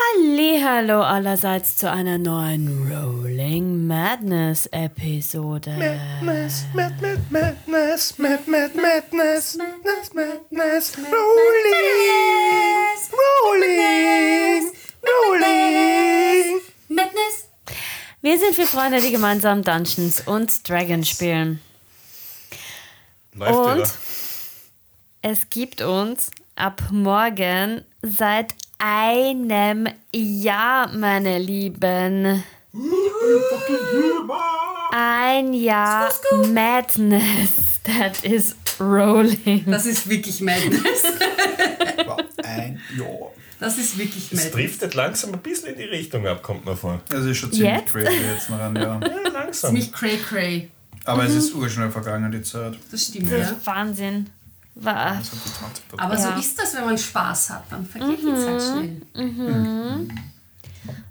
Hallo allerseits zu einer neuen Rolling Madness Episode. Madness, Mad, Mad, Madness, Mad, Mad, Madness, Madness, Madness, Rolling, Rolling, Rolling. Madness. Wir sind vier Freunde, die gemeinsam Dungeons und Dragons spielen. Und es gibt uns ab morgen seit einem Jahr, meine Lieben. Ein Jahr Madness. That is rolling. Das ist wirklich Madness. Wow, ein Jahr. Das ist wirklich Es Madness. driftet langsam ein bisschen in die Richtung ab, kommt mir vor. Das ist schon ziemlich Jetzt? crazy jetzt noch ein Jahr. Ja, langsam. Nicht cray cray. Aber es ist urschnell vergangen, die Zeit. Das stimmt, Das ja. Wahnsinn. War. Das hat die 20 Aber Ja. so ist das, wenn man Spaß hat. Dann vergeht die Zeit schnell.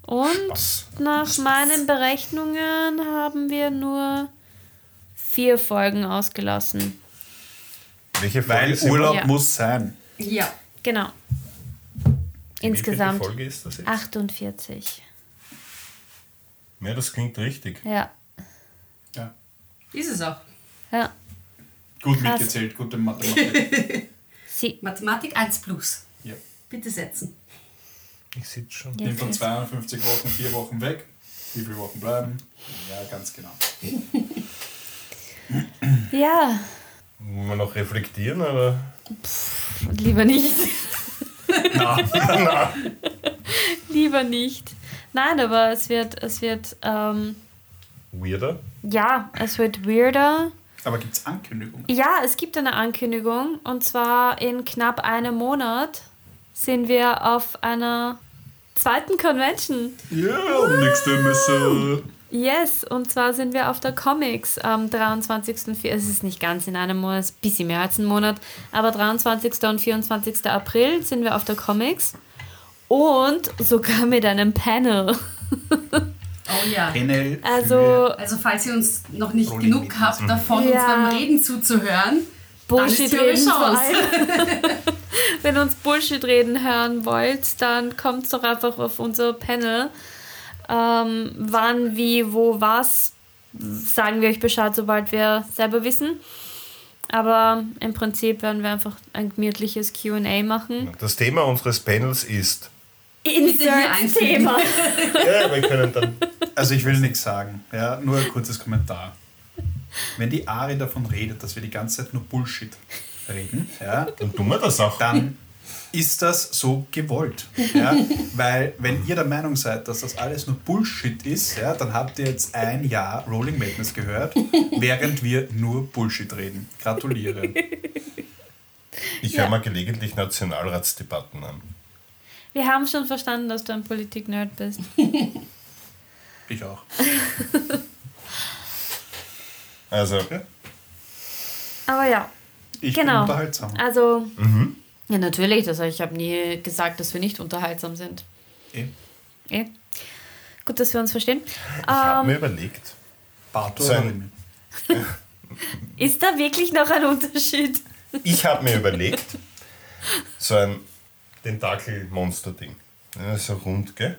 Und Spaß. nach meinen Berechnungen haben wir nur vier Folgen ausgelassen. Welche Folge Weil Urlaub Ja. muss sein. Ja. Genau. Insgesamt Folge ist das jetzt? 48. Ja, das klingt richtig. Ja. Ja. Ist es auch. Ja. Gut Krass. mitgezählt, gute Mathematik. Sie. Mathematik 1 plus. ja. Bitte setzen. Ich sitze schon. Ja. Nimm von 52 Wochen vier Wochen weg. Wie viele Wochen bleiben? Ja, ganz genau. Ja. Wollen wir noch reflektieren, oder? Lieber nicht. Na, Lieber nicht. Nein, aber es wird, es wird, ähm, Weirder? ja, es wird weirder. Aber gibt es Ankündigungen? Ja, es gibt eine Ankündigung und zwar in knapp einem Monat sind wir auf einer zweiten Convention. Ja, nächste Messe. Yes, und zwar sind wir auf der Comics am 23.04. Es ist nicht ganz in einem Monat, es ist ein bisschen mehr als ein Monat, aber 23. und 24. April sind wir auf der Comics und sogar mit einem Panel. Oh ja. Panel Also Also falls ihr uns noch nicht Rolling genug habt davon, uns Ja. beim Reden zuzuhören, Bullshit dann ist reden eure. Wenn ihr uns Bullshit reden hören wollt, dann kommt doch einfach auf unser Panel. Ähm, wann, wie, wo, was, sagen wir euch Bescheid, sobald wir selber wissen. Aber im Prinzip werden wir einfach ein gemütliches QA machen. Das Thema unseres Panels ist. Hier Insert einfügen. Thema. Ja, wir können dann. Also ich will nichts sagen, ja, nur ein kurzes Kommentar. Wenn die Ari davon redet, dass wir die ganze Zeit nur Bullshit reden, ja, Dann tun wir das auch. dann ist das so gewollt. Ja? Weil wenn ihr der Meinung seid, dass das alles nur Bullshit ist, ja, dann habt ihr jetzt ein Jahr Rolling Madness gehört, während wir nur Bullshit reden. Gratuliere. Ich Ja. höre mal gelegentlich Nationalratsdebatten an. Wir haben schon verstanden, dass du ein Politik-Nerd bist. Ich auch. Also, Aber ja, Ich Genau. bin unterhaltsam. also. Ja, natürlich. Das, ich habe nie gesagt, dass wir nicht unterhaltsam sind. Eh. Eh. Gut, dass wir uns verstehen. ich habe Ähm, mir überlegt. Bato So ein- oder Remy? ist da wirklich noch ein Unterschied? Ich habe mir überlegt, so ein Tentakel-Monster-Ding. Ja, so rund, gell?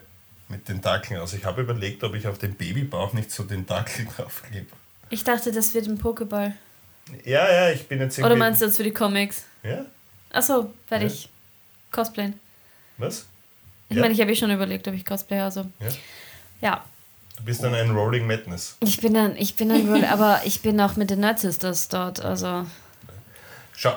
Mit Tentakeln aus. Ich habe überlegt, ob ich auf den Babybauch nicht so Tentakel draufklebe. Ich dachte, das wird ein Pokéball. Ja, ja, ich bin jetzt irgendwie. Oder meinst du das für die Comics? Ja? Achso, werde Ja. ich cosplayen. Was? Ich Ja. meine, ich habe eh schon überlegt, ob ich cosplaye. Also, Ja? ja. Du bist dann ein Rolling Madness. Ich bin dann, ich bin dann, aber ich bin auch mit den Nerd Sisters dort. Also, Schau,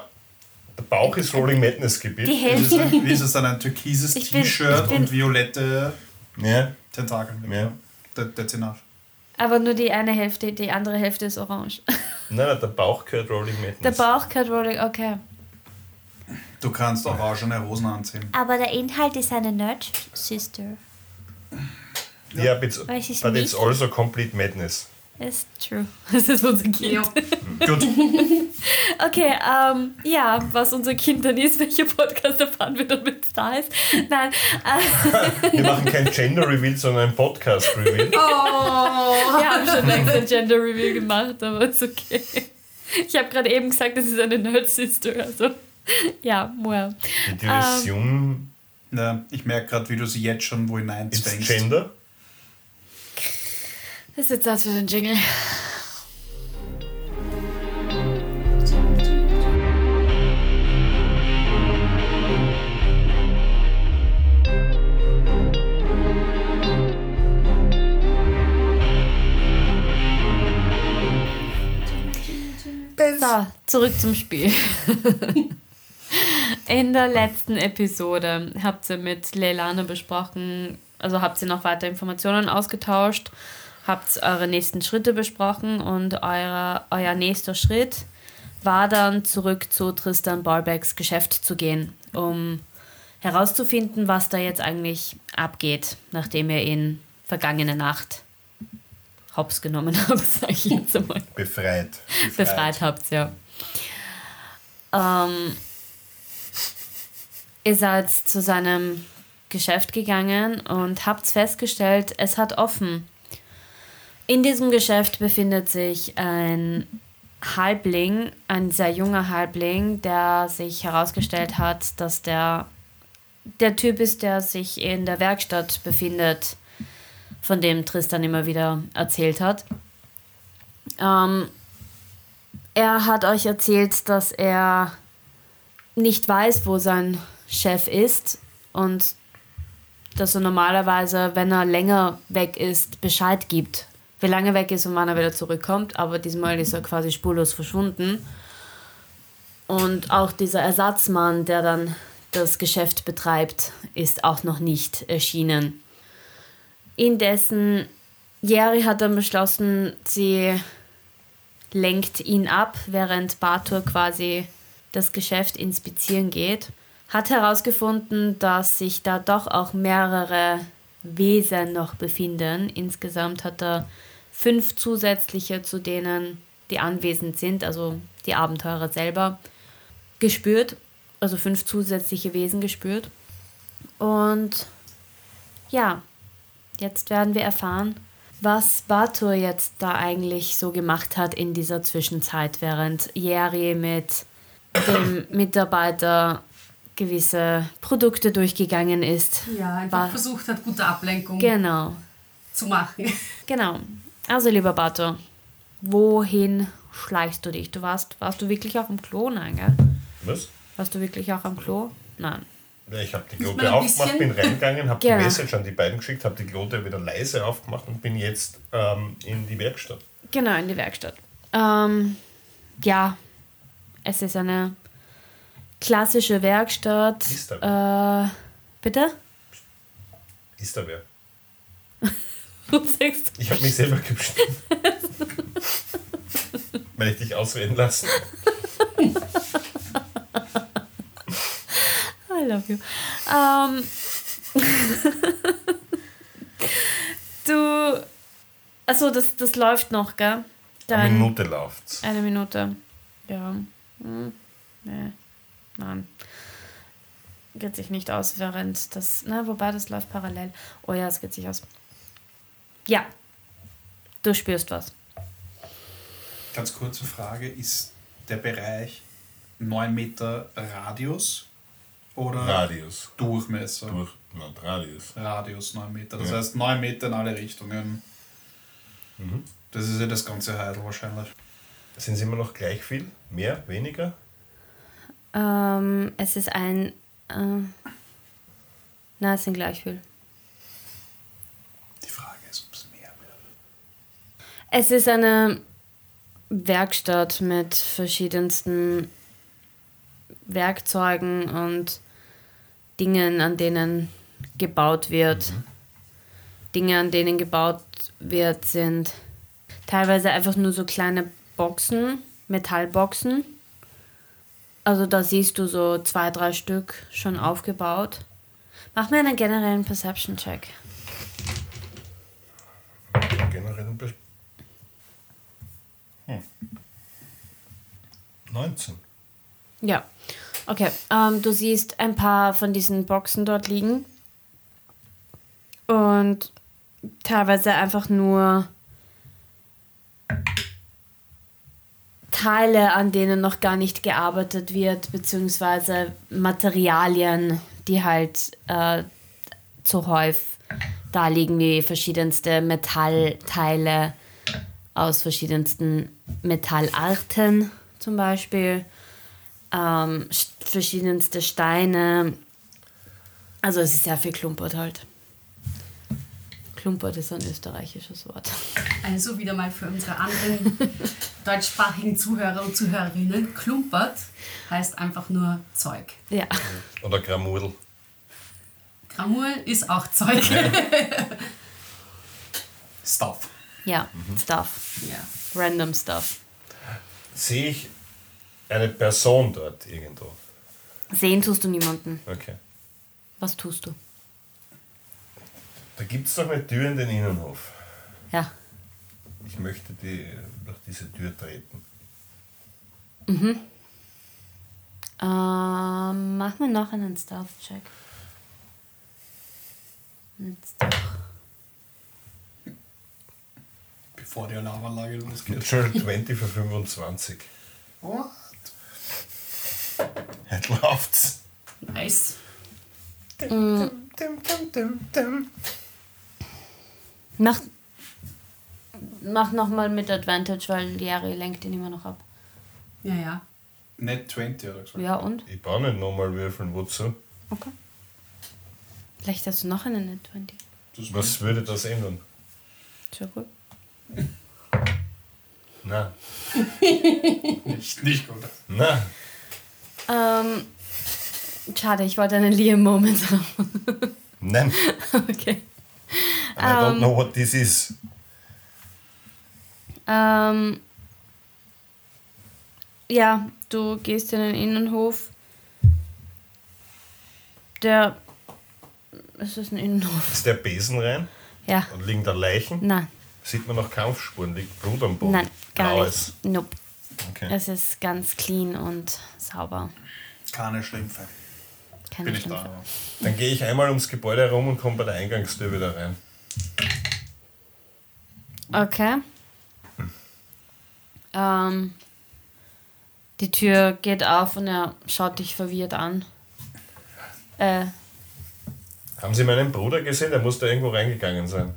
der Bauch ist Rolling Madness Gebiet. die Wie ist, Hälfte. es, wie ist es dann ein türkises T-Shirt und violette Ja, Tentakel? Ja. Der, der Zinach. Aber nur die eine Hälfte, die andere Hälfte ist orange. nein, nein, der Bauch gehört Rolling Madness. Der Bauch gehört Rolling, okay. Du kannst orangene Hosen anziehen. Aber der Inhalt ist eine Nerd Sister. Ja, but it's, Weiß ich but it's also complete madness. Ist true. Das ist unser Kind. Ja. Gut. Okay, ähm, ja, was unser Kind dann ist, welcher Podcast erfahren wir dann, wenn es da ist. Nein, äh, Wir machen kein Gender Reveal, sondern ein Podcast Reveal. Oh. wir haben schon längst ein Gender Reveal gemacht, aber ist okay. Ich habe gerade eben gesagt, das ist eine Nerd Sister, also ja, well. Die Division Ja, ich merke gerade, wie du sie jetzt schon wo Ist hineinzwängst. Gender? Das ist jetzt das für den Jingle. So, zurück zum Spiel. In der letzten Episode habt ihr mit Leilane besprochen, also habt ihr noch weiter Informationen ausgetauscht, habt eure nächsten Schritte besprochen und eure, euer nächster Schritt war dann zurück zu Tristan Ballbecks Geschäft zu gehen, um herauszufinden, was da jetzt eigentlich abgeht, nachdem ihr ihn vergangene Nacht hops genommen habt, sag ich jetzt einmal Befreit. befreit habt, ja. Ähm, ihr seid zu seinem Geschäft gegangen und habt festgestellt, es hat offen. In diesem Geschäft befindet sich ein Halbling, ein sehr junger Halbling, der sich herausgestellt hat, dass der der Typ ist, der sich in der Werkstatt befindet, von dem Tristan immer wieder erzählt hat. Ähm, er hat euch erzählt, dass er nicht weiß, wo sein Chef ist und dass er normalerweise, wenn er länger weg ist, Bescheid gibt, wie lange weg ist und wann er wieder zurückkommt. Aber diesmal ist er quasi spurlos verschwunden. Und auch dieser Ersatzmann, der dann das Geschäft betreibt, ist auch noch nicht erschienen. Indessen, Jerry hat dann beschlossen, sie lenkt ihn ab, während Bartur quasi das Geschäft inspizieren geht. Hat herausgefunden, dass sich da doch auch mehrere Wesen noch befinden. Insgesamt hat er fünf zusätzliche zu denen, die anwesend sind, also die Abenteurer selber, gespürt. Also fünf zusätzliche Wesen gespürt. Und ja, jetzt werden wir erfahren, was Batur jetzt da eigentlich so gemacht hat in dieser Zwischenzeit, während Jerry mit dem Mitarbeiter gewisse Produkte durchgegangen ist. Ja, einfach versucht hat, gute Ablenkung Genau, zu machen. genau. Also lieber Batur, wohin schleichst du dich? Du warst, warst du wirklich auch am Klo? Nein, gell? Was? Warst du wirklich auch am Klo? Nein. Ich habe die Glote aufgemacht, bin reingegangen, habe Genau. die Message an die beiden geschickt, habe die Glote wieder leise aufgemacht und bin jetzt ähm, in die Werkstatt. Genau, in die Werkstatt. Ähm, ja, es ist eine klassische Werkstatt. Ist da Äh, bitte? Ist da wer? Du sagst, Ich habe mich selber geschnitten. Weil ich dich ausreden lassen. I love you. Ähm, du, also das, das läuft noch, gell? Eine Dein- Minute läuft's. Eine Minute. Ja. Hm. Nee. Nein. Geht sich nicht aus, während das. Na, wobei das läuft parallel. Oh ja, es geht sich aus. Ja. Du spürst was. Ganz kurze Frage, ist der Bereich 9 Meter Radius oder Radius. Durchmesser? Durch. Na, Radius. Radius 9 Meter. Das Ja. heißt 9 Meter in alle Richtungen. Mhm. Das ist ja das ganze Heidel wahrscheinlich. Sind es immer noch gleich viel? Mehr? Weniger? Ähm, es ist ein. Äh, na, es sind gleich viel. Die Frage ist, ob es mehr wird. Es ist eine Werkstatt mit verschiedensten Werkzeugen und Dingen, an denen gebaut wird. Dinge, an denen gebaut wird, sind teilweise einfach nur so kleine Boxen, Metallboxen. Also da siehst du so zwei, drei Stück schon aufgebaut. Mach mir einen generellen Perception-Check. Generell ein bisschen. Hm. 19. Ja, okay. Ähm, du siehst ein paar von diesen Boxen dort liegen. Und teilweise einfach nur Teile, an denen noch gar nicht gearbeitet wird, beziehungsweise Materialien, die halt äh, zu Häuf, da liegen die verschiedenste Metallteile aus verschiedensten Metallarten zum Beispiel, ähm, st- verschiedenste Steine. Also es ist sehr viel Klumpert halt. Klumpert ist ein österreichisches Wort. Also wieder mal für unsere anderen deutschsprachigen Zuhörer und Zuhörerinnen. Klumpert heißt einfach nur Zeug. Ja. Oder Gramudel. Gramur ist auch Zeug. Stuff. Ja, Stuff. ja. Random Stuff. Sehe ich eine Person dort irgendwo? Sehen tust du niemanden. Okay. Was tust du? Da gibt es doch eine Tür in den Innenhof. Ja. Ich möchte die, durch diese Tür treten. Ähm, mach mir noch einen Stealth-Check. Jetzt doch. Bevor die Alarmanlage losgeht. Natural 20 für 25. What? Jetzt läuft's. Nice. Mach, mach nochmal mit Advantage, weil Jerry lenkt ihn immer noch ab. Ja, ja. Net 20 oder gesagt. Ja, und? Ich baue nicht nochmal würfeln, wozu? Okay. Vielleicht hast du noch einen Net 20. Das Was würde das ändern? Sehr gut. Na, nicht, nicht gut. na. Ähm, schade, ich wollte einen Liam-Moment haben. Nein, okay. I don't know what this is. Ähm, ja, du gehst in den Innenhof. Der. Es ist ein Innenhof. Ist der Besen rein? Ja. Und liegen da Leichen? Nein, Sieht man noch Kampfspuren? Liegt Blut am Boden? nein, gar Blaues. nicht. Nope. Okay. Es ist ganz clean und sauber. Keine Schlümpfe. Keine Bin ich Schlümpfe. da. Dann gehe ich einmal ums Gebäude herum und komme bei der Eingangstür wieder rein. Okay. Ähm, die Tür geht auf und er schaut dich verwirrt an. Äh, Haben Sie meinen Bruder gesehen? Der muss da irgendwo reingegangen sein.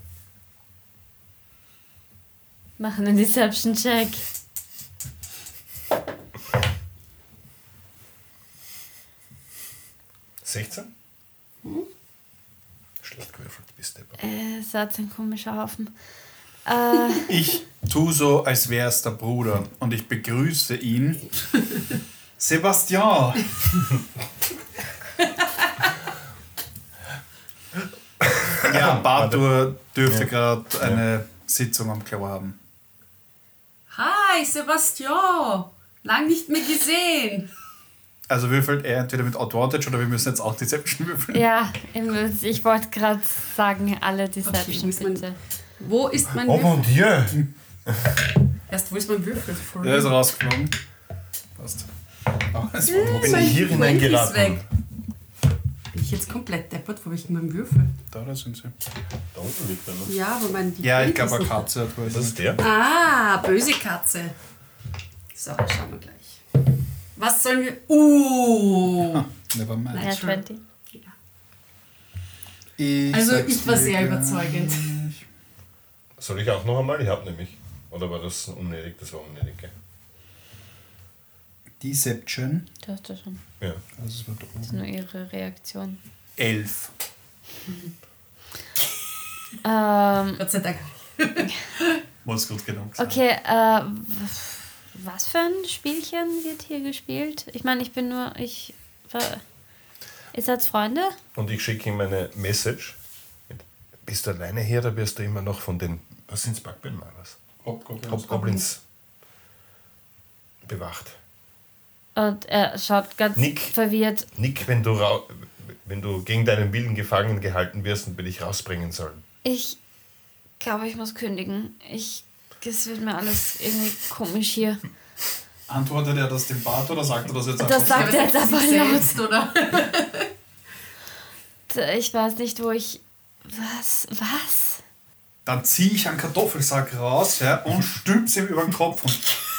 Machen einen Deception-Check. Hm? 16? Schlecht gewürfelt, bist du. Äh, es hat ein komischer Haufen. Äh, Ich tu so, als wäre es der Bruder und ich begrüße ihn. Sebastian! ja, Bartur dürfte gerade eine Sitzung am Klo haben. Hi, Sebastian. Lang nicht mehr gesehen. Also würfelt er entweder mit Advantage oder wir müssen jetzt auch Deception würfeln. ja, ich wollte gerade sagen, alle Okay, Deception man- bitte. Wo ist mein Oh Würfel? mon Dieu! Erst, wo ist mein Würfel? Der ist rausgeflogen. Passt. Oh, das war Bin Mein ich hier ist hineingeraten? Bin ich jetzt komplett deppert? Wo habe ich meinen Würfel? da, da sind sie. Da unten liegt er noch. Ja, aber mein Ja, ich glaube, eine Katze hat was. Das ist der? Ah, böse Katze. So, schauen wir gleich. Was sollen wir. Uh! Never mind. Ja, 20. Ich Also, ich war sehr überzeugend. Soll ich auch noch einmal? Ich hab nämlich. Oder war das unnötig? Das war unnötig, gell? Deception. Du hast ja schon. Ja. Also es war da Das ist oben. nur ihre Reaktion. Elf. Ähm, Gott sei Dank. Muss gut genug sein. okay, äh, was für ein Spielchen wird hier gespielt? Ich meine, ich bin nur, ich, ver- ihr seid Freunde? Und ich schicke ihm eine Message. Bist du alleine hier oder wirst du immer noch von den. Was sind's Backbenmalers? Hobgoblins. Hobgoblins bewacht. Und er schaut ganz Nick. verwirrt. Nick, wenn du, rau wenn du gegen deinen Willen gefangen gehalten wirst und wir dich rausbringen sollen. Ich glaube, ich muss kündigen. Ich, es wird mir alles irgendwie komisch hier. Antwortet er das dem Bart oder sagt er das jetzt Das einfach? sagt er jetzt einfach laut. selbst, oder? Ich weiß nicht, wo ich. Was? Was? Dann ziehe ich einen Kartoffelsack raus ja, und stülp's ihm über den Kopf. Und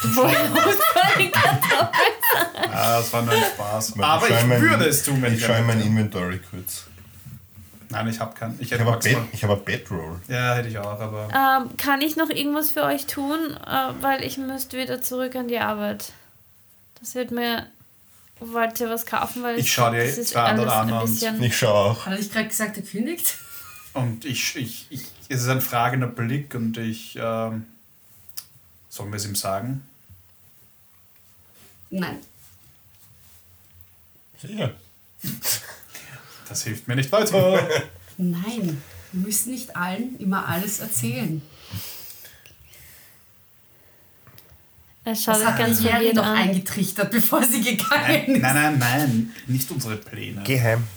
Woher holst du den Kartoffeln? ah, das war nur ein Spaß. Ich Aber ich mein- würde es tun, wenn Ich ich schaue mein. Inventory kurz. Nein, ich habe keinen. Ich Ich habe ein, ich Bedroll. Ja, hätte ich auch, aber. Ähm, kann ich noch irgendwas für euch tun? Äh, weil ich müsste wieder zurück an die Arbeit. Das wird mir... Wollt ihr was kaufen? Weil Ich schau dir zwei andere an ein und-. Ich schaue auch. Hat nicht gerade gesagt, er kündigt? Und ich, ich, ich, es ist ein fragender Blick und ich, ähm, sollen wir es ihm sagen? Nein. Sicher. Das hilft mir nicht weiter. Nein. Wir müssen nicht allen immer alles erzählen. Er schaut Das sich hat ganz die Jerry doch an. eingetrichtert, bevor sie gegangen nein, ist. nein, nein, nein, nicht unsere Pläne. Geheim.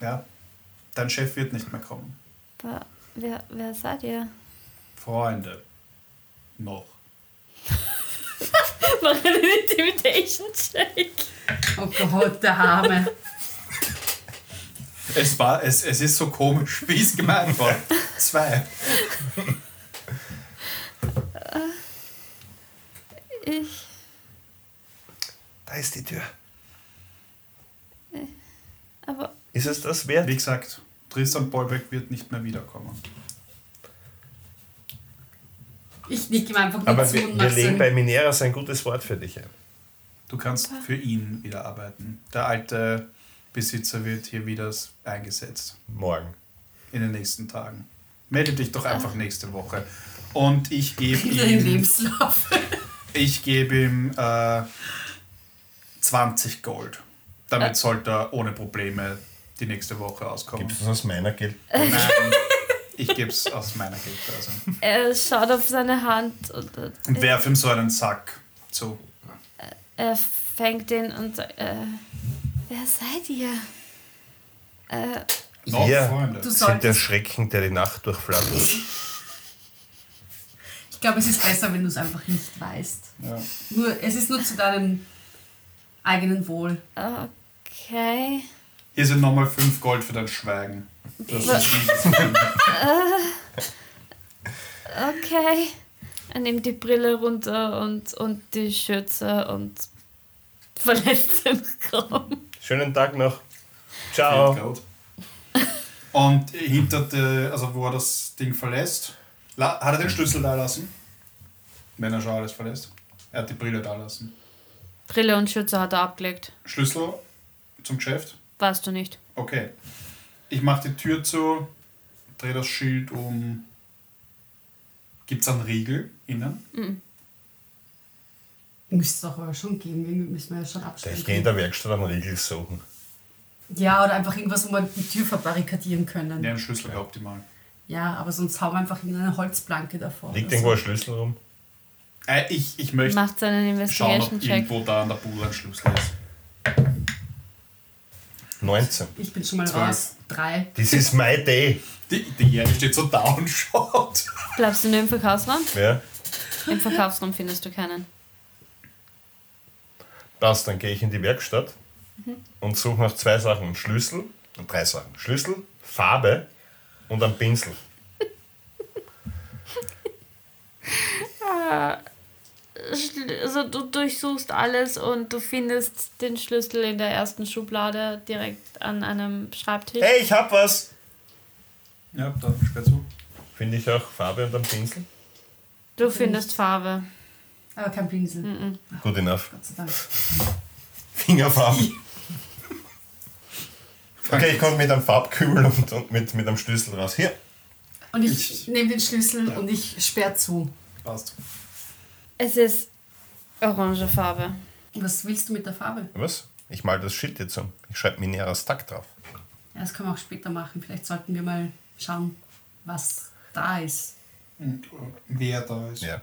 Ja, dein Chef wird nicht mehr kommen. Aber Wer, wer seid ihr? Freunde. Noch. Mach einen Intimidation-Check. Oh Gott, der Arme. Es, war, es, es ist so komisch, wie es gemeint war. Zwei. Ich. Da ist die Tür. Aber Ist es das wert? Wie gesagt, Tristan Bolbeck wird nicht mehr wiederkommen. Ich nick ihm einfach Aber zu wir, und wir legen bei ein- Mineras ein gutes Wort für dich ein. Du kannst für ihn wieder arbeiten. Der alte Besitzer wird hier wieder eingesetzt. Morgen. In den nächsten Tagen. Melde dich doch einfach nächste Woche. Und ich gebe den ihm, Lebenslauf. ich gebe ihm äh, 20 Gold. Damit sollte er ohne Probleme die nächste Woche auskommen. Gibst du das aus meiner Geld? Nein, ich gebe es aus meiner Geldbörse. er schaut auf seine Hand und äh, Und werf ihm so einen Sack zu. er fängt den und sagt, äh, wer seid ihr? Äh, Noch Freunde. Du sind der Schrecken, der die Nacht durchflattert. ich glaube, es ist besser, wenn du es einfach nicht weißt. Ja. Nur, es ist nur zu deinem eigenen Wohl. okay. Hier sind nochmal 5 Gold für dein Schweigen. Das ist Okay. Er nimmt die Brille runter und, und die Schürze und verlässt den Raum. Schönen Tag noch. Ciao. Und hinter der, also wo er das Ding verlässt, hat er den Schlüssel da lassen? Wenn er schon alles verlässt. Er hat die Brille da lassen. Brille und Schürze hat er abgelegt. Schlüssel zum Geschäft? Weißt du nicht. Okay. Ich mache die Tür zu, drehe das Schild um. Gibt es einen Riegel innen? Müsste es doch aber schon geben. Irgendwie müssen wir ja schon Ich abstellen. gehe in der Werkstatt einen Riegel suchen. Ja, oder einfach irgendwas, wo wir die Tür verbarrikadieren können. Ja, Ja, ein Schlüssel wäre optimal. aber sonst hauen wir einfach in eine Holzplanke davor. Liegt irgendwo ein so. Schlüssel rum? Äh, ich, ich möchte Macht seinen schauen, ob Investigation-Check. irgendwo da an der Bude ein Schlüssel ist. 19. Ich bin schon mal Zwölf. raus. Drei. This is my day. Die, die steht so da und schaut. Bleibst du nur im Verkaufsraum? Ja, Im Verkaufsraum findest du keinen. passt. Dann gehe ich in die Werkstatt und suche nach zwei Sachen. Einen Schlüssel, und drei Sachen. Schlüssel, Farbe und einen Pinsel. Schl- Also du durchsuchst alles und du findest den Schlüssel in der ersten Schublade direkt an einem Schreibtisch. Hey, ich hab was! Ja, dann sperr zu. Finde ich auch Farbe und einen Pinsel? Du findest Farbe. Aber kein Pinsel. Mhm. Good enough. Gott sei Dank. Fingerfarben. Okay, ich komme mit einem Farbkübel und, und mit, mit einem Schlüssel raus. Hier. Und ich nehme den Schlüssel und ich sperre zu. Passt. Es ist orange Farbe. Was willst du mit der Farbe? Was? Ich mal das Schild jetzt um. Ich schreibe Mineras Tag drauf. Ja, das können wir auch später machen. Vielleicht sollten wir mal schauen, was da ist. Und äh, wer da ist. Ja.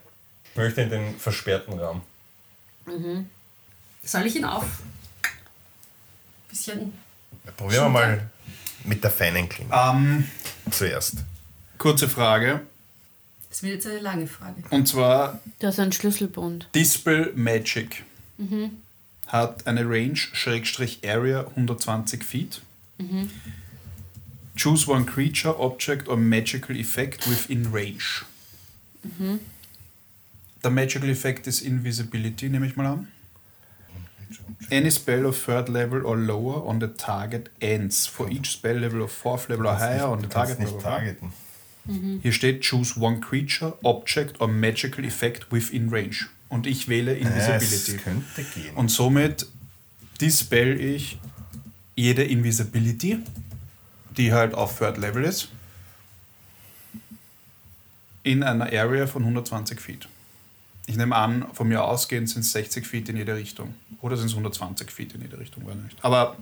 Ich möchte in den versperrten Raum. Soll ich ihn auf? Bisschen. Ja, probieren wir mal mit der feinen Klinge Ähm, zuerst. kurze Frage. Das wird jetzt eine lange Frage. Und zwar Du hast einen Schlüsselbund. Dispel Magic hat eine Range Schrägstrich Area 120 Feet. Choose one creature, object or magical effect within range. Der magical effect ist Invisibility, nehme ich mal an. Any spell of third level or lower on the target ends. For each spell level of fourth level or higher on the target. nicht blah, targeten. Hier steht Choose one creature, object or magical effect within range. Und ich wähle Invisibility. Es könnte gehen. Und somit dispel ich jede Invisibility, die halt auf Third Level ist, in einer Area von 120 Feet. Ich nehme an, von mir ausgehend sind es 60 Feet in jede Richtung. Oder sind es 120 Feet in jede Richtung, weiß nicht. Aber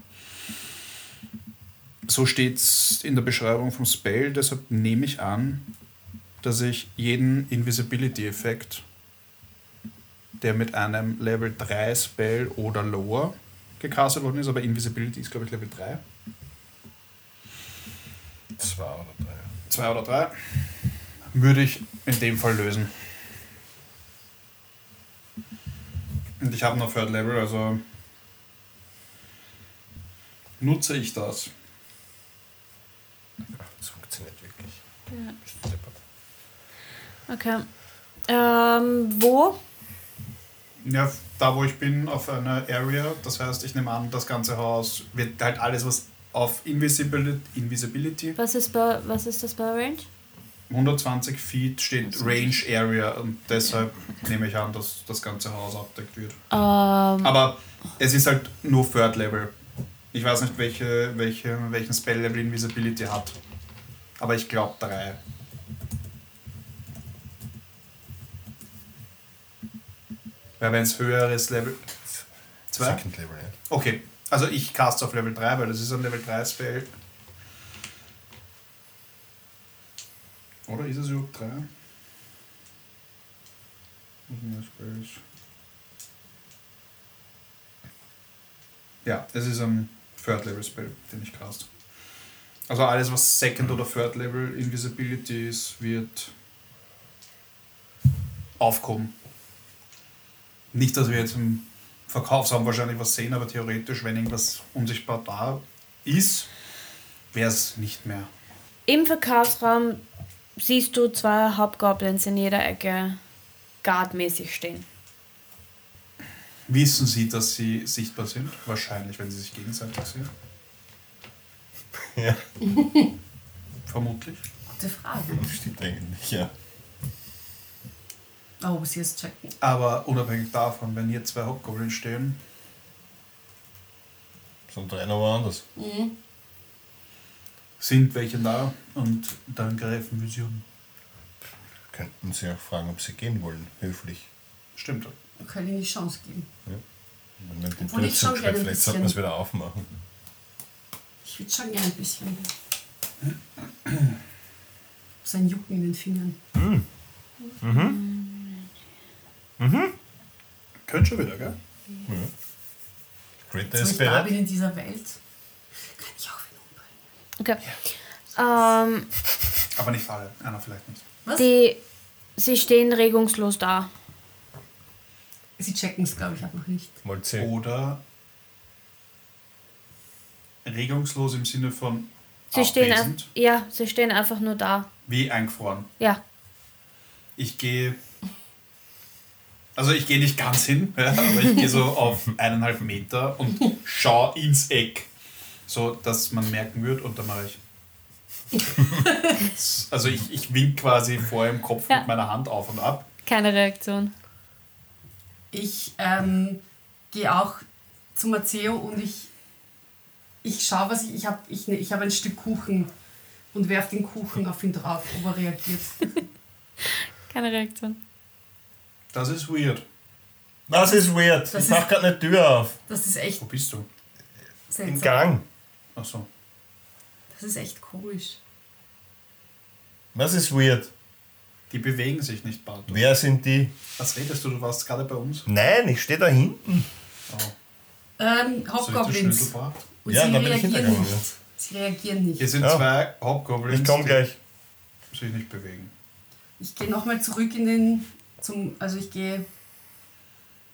so steht es in der Beschreibung vom Spell, deshalb nehme ich an, dass ich jeden Invisibility-Effekt der mit einem Level 3 Spell oder lower gecastet worden ist, aber Invisibility ist, glaube ich, Level 3. Zwei oder drei. 2 oder 3. Würde ich in dem Fall lösen. Und ich habe noch Third Level, also nutze ich. Das funktioniert wirklich. Ja. Okay. Ähm, wo? Ja, da wo ich bin, auf einer Area, das heißt, ich nehme an, das ganze Haus wird halt alles, was auf Invisibility, Invisibility Was ist, bei, was ist das bei Range? 120 Feet steht Range Area und deshalb nehme ich an, dass das ganze Haus abdeckt wird. Ähm, Aber es ist halt nur Third Level. Ich weiß nicht, welche, welche, welchen Spell Level Invisibility hat. Aber ich glaube drei. Weil wenn es höheres Level. Zwei? Second Level, ja. Okay, also ich cast auf Level 3, weil das ist ein Level 3 Spell. Oder ist es überhaupt 3? Was sind das Spells? Ja, es ist ein Third Level Spell, den ich cast. Also alles, was Second oder Third Level Invisibility ist, wird aufkommen. Nicht, dass wir jetzt im Verkaufsraum wahrscheinlich was sehen, aber theoretisch, wenn irgendwas unsichtbar da ist, wäre es nicht mehr. Im Verkaufsraum siehst du zwei Hauptgoblins in jeder Ecke guardmäßig stehen. Wissen Sie, dass sie sichtbar sind? Wahrscheinlich, wenn sie sich gegenseitig sehen. Ja, Vermutlich. Gute Frage. stimmt eigentlich, ja. Oh, ob sie es checken. Aber unabhängig davon, wenn hier zwei Hobgoblins stehen, Sind drei noch woanders. Mhm. sind welche da und dann greifen wir sie um. Könnten Sie auch fragen, ob Sie gehen wollen, höflich. Stimmt. Wir können ihnen die Chance geben. Wenn man den Obwohl ich schon gerne vielleicht sollten wir es wieder aufmachen. Ich würde schon gerne ein bisschen. So ein Jucken in den Fingern. Könnt schon wieder, gell? Greater So ist ich bereit. bin in dieser Welt, kann ich auch wen umbringen. Okay. Ähm, Aber nicht alle. Einer vielleicht nicht. Was? die, sie stehen regungslos da. Sie checken es, glaube ich, auch noch nicht. Sie Oder regungslos im Sinne von Sie stehen, abwesend, ja, sie stehen einfach nur da. wie eingefroren. Ja. Ich gehe. Also ich gehe nicht ganz hin, ja, aber ich gehe so auf eineinhalb Meter und schaue ins Eck. So dass man merken wird und dann mache ich. also ich, ich wink quasi vor im Kopf Ja. mit meiner Hand auf und ab. Keine Reaktion. Ich ähm, gehe auch zu Matteo und ich, ich schaue, was ich. Ich habe ich, ne- ich hab ein Stück Kuchen und werfe den Kuchen auf ihn drauf, ob er reagiert. Keine Reaktion. Das ist weird. Das ist weird. Das ich ist- mach gerade eine Tür auf. Das ist echt Wo bist du? Im seltsam. Gang. Achso. Das ist echt komisch. Was ist weird? Die bewegen sich nicht, Bart. Wer sind die? Was redest du? Du warst gerade bei uns. Nein, ich stehe da hinten. Oh. Ähm, Soll Und Ja, sie da bin ich reagieren hintergegangen, nicht. ja. Sie reagieren nicht. Hier sind Ja. zwei Hauptgoblins, Ich komme gleich. sich nicht bewegen. Ich gehe nochmal zurück in den. Zum, also ich gehe.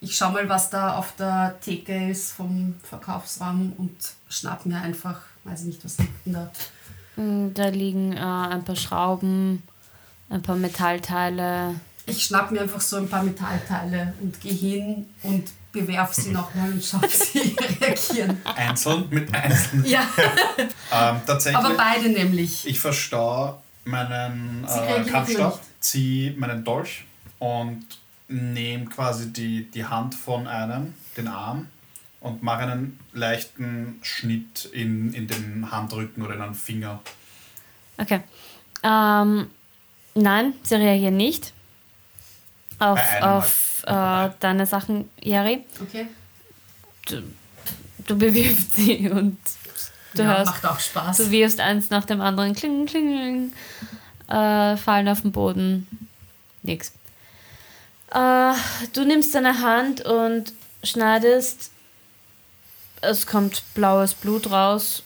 Ich schau mal, was da auf der Theke ist vom Verkaufsraum und schnapp mir einfach, weiß ich nicht, was liegt denn da? Mm, Da liegen äh, ein paar Schrauben, ein paar Metallteile. Ich schnapp mir einfach so ein paar Metallteile und gehe hin und bewerf sie nochmal und schau, ob sie reagieren. Einzeln mit einzeln. Ja, Ähm, tatsächlich. aber beide nämlich. Ich verstaue meinen äh, Kampfstab, ziehe meinen Dolch und nehme quasi die, die Hand von einem, den Arm, und mache einen leichten Schnitt in, in den Handrücken oder in einen Finger. Okay. Ähm, nein, sie reagieren nicht auf, Bei einem auf äh, deine Sachen, Yari. Okay. Du bewirfst sie und du ja, hörst, macht auch Spaß. du wirfst eins nach dem anderen, kling, kling, äh, fallen auf den Boden. Nix. Äh, du nimmst deine Hand und schneidest. Es kommt blaues Blut raus.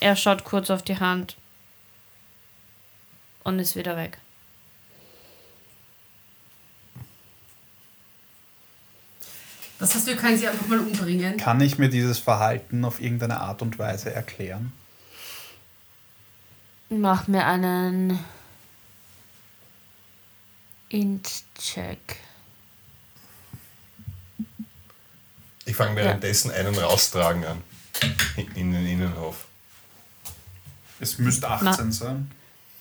Er schaut kurz auf die Hand und ist wieder weg. Das heißt, wir können sie einfach mal umbringen. Kann ich mir dieses Verhalten auf irgendeine Art und Weise erklären? Mach mir einen Int-Check. Ich fange währenddessen einen raustragen an. In den Innenhof. Es müsste 18 sein.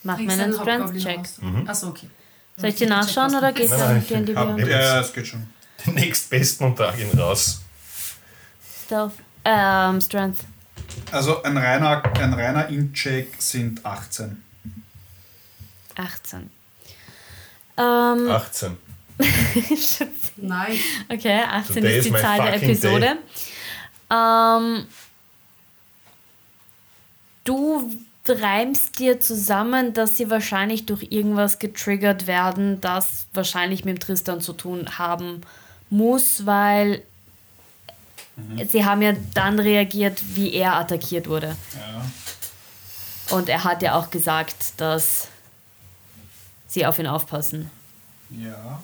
Mach mir einen Strength-Check. Mhm. Achso, okay. Soll ich dir nachschauen oder geht's Nein, dann nein, dir in die ich hab- Bio? Ja, ja, es geht schon. Nächstbesten und trage ihn raus. Stealth. Ähm, Strength. Also ein reiner, ein reiner Int-Check sind 18. 18. Ähm, 18. Nein. okay, 18 Today ist die Zahl der Episode. Ähm, du reimst dir zusammen, dass sie wahrscheinlich durch irgendwas getriggert werden, das wahrscheinlich mit dem Tristan zu tun haben muss, weil sie haben ja dann reagiert, wie er attackiert wurde. Ja. Und er hat ja auch gesagt, dass sie auf ihn aufpassen. Ja.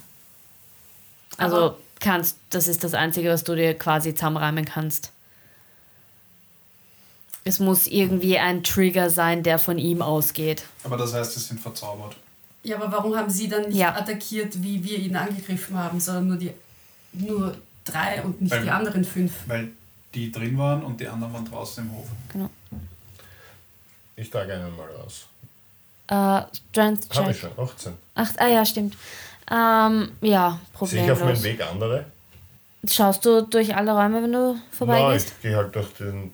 Also Aber- kannst, das ist das Einzige, was du dir quasi zusammenreimen kannst. Es muss irgendwie ein Trigger sein, der von ihm ausgeht. Aber das heißt, sie sind verzaubert. Ja, aber warum haben sie dann nicht Ja. attackiert, wie wir ihn angegriffen haben, sondern nur die nur drei und nicht Weil- die anderen fünf? Weil die drin waren und die anderen waren draußen im Hof. Genau. Ich trage einen mal raus. Äh, Strength Habe ich Check. schon, 18. Ach, ah ja, stimmt. Ähm, ja, Sehe ich auf meinem problemlos. Weg andere? Schaust du durch alle Räume, wenn du Nein, vorbeigehst? ich gehe halt durch den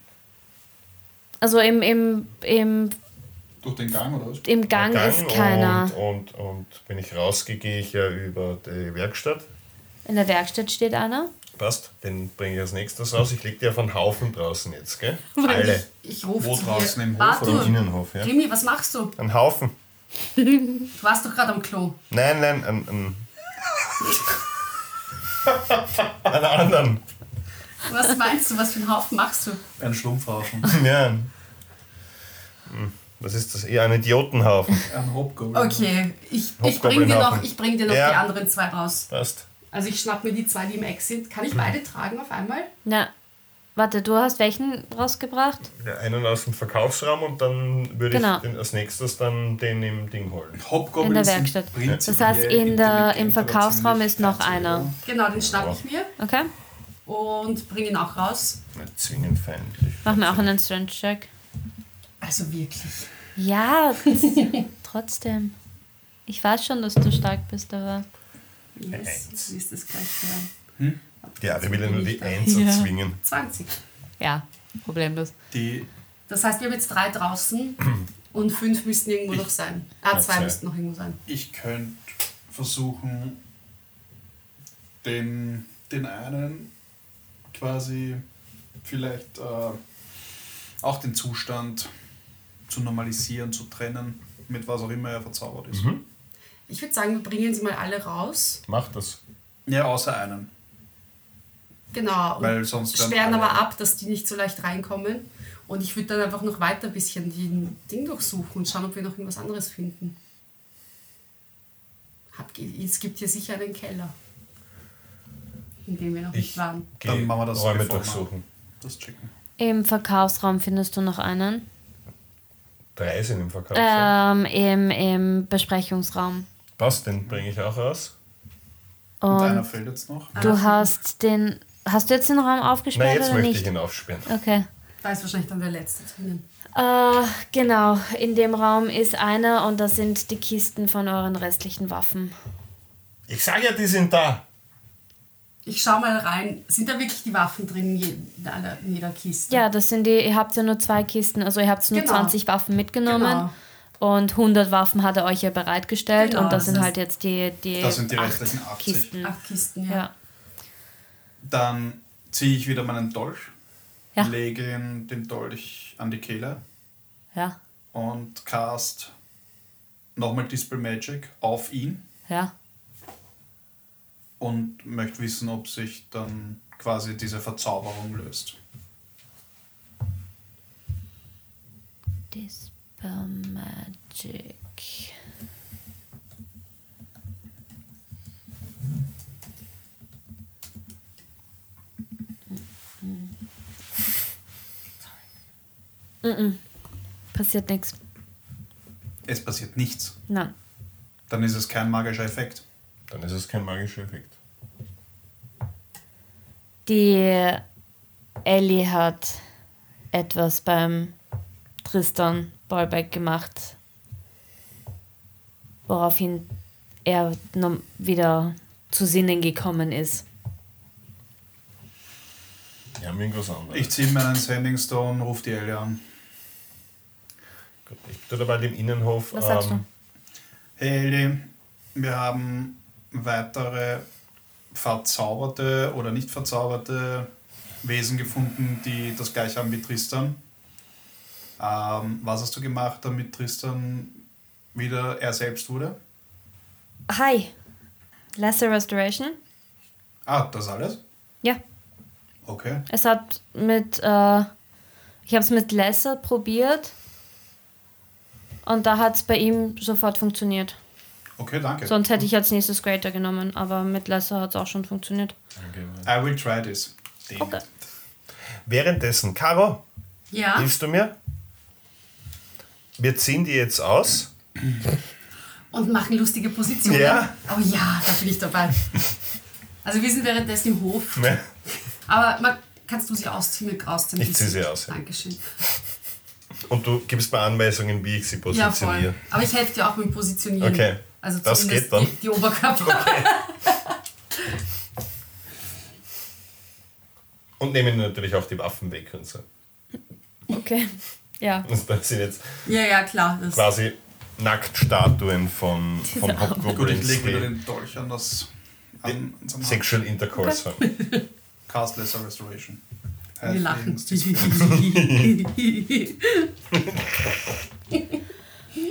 Also im, im, im, Durch den Gang oder was? im Gang, ist keiner. Und, und, und wenn ich rausgehe, gehe ich ja über die Werkstatt. In der Werkstatt steht einer. Passt, den bringe ich als nächstes raus. Ich lege die auf einen Haufen draußen jetzt, gell? Weil Alle. Ich, ich rufe Wo draußen dir. im Hof Bartur, Im Innenhof, ja? Krimi, was machst du? Ein Haufen. Du warst doch gerade am Klo. Nein, nein, ein, ein einen anderen. Was meinst du, was für einen Haufen machst du? Ein Schlumpfhaufen. Ja. Hm, Was ist das? Eher ein Idiotenhaufen. Ein Hobgoblin. Okay, ich, ich bring dir noch, ich bring dir noch Ja. die anderen zwei raus. Passt. Also ich schnapp mir die zwei, die im Eck sind. Kann ich beide tragen auf einmal? Na, warte, du hast welchen rausgebracht? Ja, einen aus dem Verkaufsraum und dann würde Genau. ich den, als nächstes dann den im Ding holen. Hobgoblins In der Werkstatt. Das heißt, in der- im Verkaufsraum ist noch einer. Genau, den schnapp ich mir Okay. und bring ihn auch raus. Zwingend feindlich. Mach mir auch einen Strength-Check. Also wirklich. Ja, trotzdem. Ich weiß schon, dass du stark bist, aber. Yes, Eins. du wirst es gleich hören. Ja, der will ja nur die Nicht. Eins Ja. erzwingen. 20. Ja, problemlos. Die, Das heißt, wir haben jetzt drei draußen und fünf müssten irgendwo Ich- noch sein. Ah, zwei zwei. müssten noch irgendwo sein. ich könnte versuchen, den, den einen quasi vielleicht äh, auch den Zustand zu normalisieren, zu trennen, mit was auch immer er verzaubert ist. Mhm. Ich würde sagen, wir bringen sie mal alle raus. Mach das. Ja, außer einen. Genau. und Weil sonst sperren aber ab, dass die nicht so leicht reinkommen. Und ich würde dann einfach noch weiter ein bisschen die Ding durchsuchen und schauen, ob wir noch irgendwas anderes finden. Hab, es gibt hier sicher einen Keller, in dem wir noch nicht Ich waren. gehe Dann machen wir das, Räume durchsuchen. Das checken. Im Verkaufsraum findest du noch einen. Drei sind im Verkaufsraum. Ähm, im, Im Besprechungsraum. Passt, den bringe ich auch raus. Und einer Und fehlt jetzt noch. du hast den. Hast du jetzt den Raum Nein, aufgesperrt jetzt oder möchte nicht? ich ihn aufsperren. Okay. Da ist wahrscheinlich dann der letzte drinnen. Äh, genau, in dem Raum ist einer und das sind die Kisten von euren restlichen Waffen. Ich sage ja, die sind da. Ich schau mal rein. Sind da wirklich die Waffen drin einer, in jeder Kiste? Ja, das sind die, ihr habt ja nur zwei Kisten, also ihr habt nur Genau. 20 Waffen mitgenommen Genau. Und 100 Waffen hat er euch ja bereitgestellt Genau, und das das sind halt jetzt die, die, Das sind die acht restlichen 80. Kisten. Acht Kisten, ja. Ja. Dann ziehe ich wieder meinen Dolch, Ja. lege den Dolch an die Kehle ja, und cast nochmal Dispel Magic auf ihn ja. und möchte wissen, ob sich dann quasi diese Verzauberung löst. Dispel Magic. Mhm. Passiert nichts. Es passiert nichts. Nein. Dann ist es kein magischer Effekt. Dann ist es kein magischer Effekt. Die Ellie hat etwas beim Tristan Ballback gemacht, woraufhin er wieder zu Sinnen gekommen ist. Irgendwas anderes. Ich ziehe meinen Sending Stone, rufe die Ellie an. Gut, ich bin dabei im Innenhof. Was sagst du? Hey Ellie, wir haben weitere verzauberte oder nicht verzauberte Wesen gefunden, die das gleiche haben wie Tristan. Ähm, was hast du gemacht, damit Tristan wieder er selbst wurde? Hi. Lesser Restoration? Ah, das alles? Ja. Okay. Es hat mit, äh, ich habe es mit Lesser probiert und da hat es bei ihm sofort funktioniert. Okay, danke. Sonst hätte ich als nächstes Greater genommen, aber mit Lesser hat es auch schon funktioniert. I will try this. Damn Okay. Währenddessen, Caro, Ja. hilfst du mir? Wir ziehen die jetzt aus. Und machen lustige Positionen. Ja. Oh ja, da bin ich dabei. Also wir sind währenddessen im Hof. Ne? Aber man, kannst du sie ausziehen mit rausziehen? Ich zieh sie aus, ja. Dankeschön. Und du gibst mir Anweisungen, wie ich sie Ja, positioniere. voll. Aber ich helfe dir auch mit Positionieren. Okay. Also Das geht dann. Die, die Oberkörper. Und nehmen natürlich auch die Waffen weg und so. Okay. Ja. Und das sind jetzt Ja, ja, klar. Das, quasi Nacktstatuen von, von Arme. Gut, ich Hobgoblins, lege wieder den Dolch an das an, an Sexual Intercourse haben. Cast Lesser Restoration. wir lachen.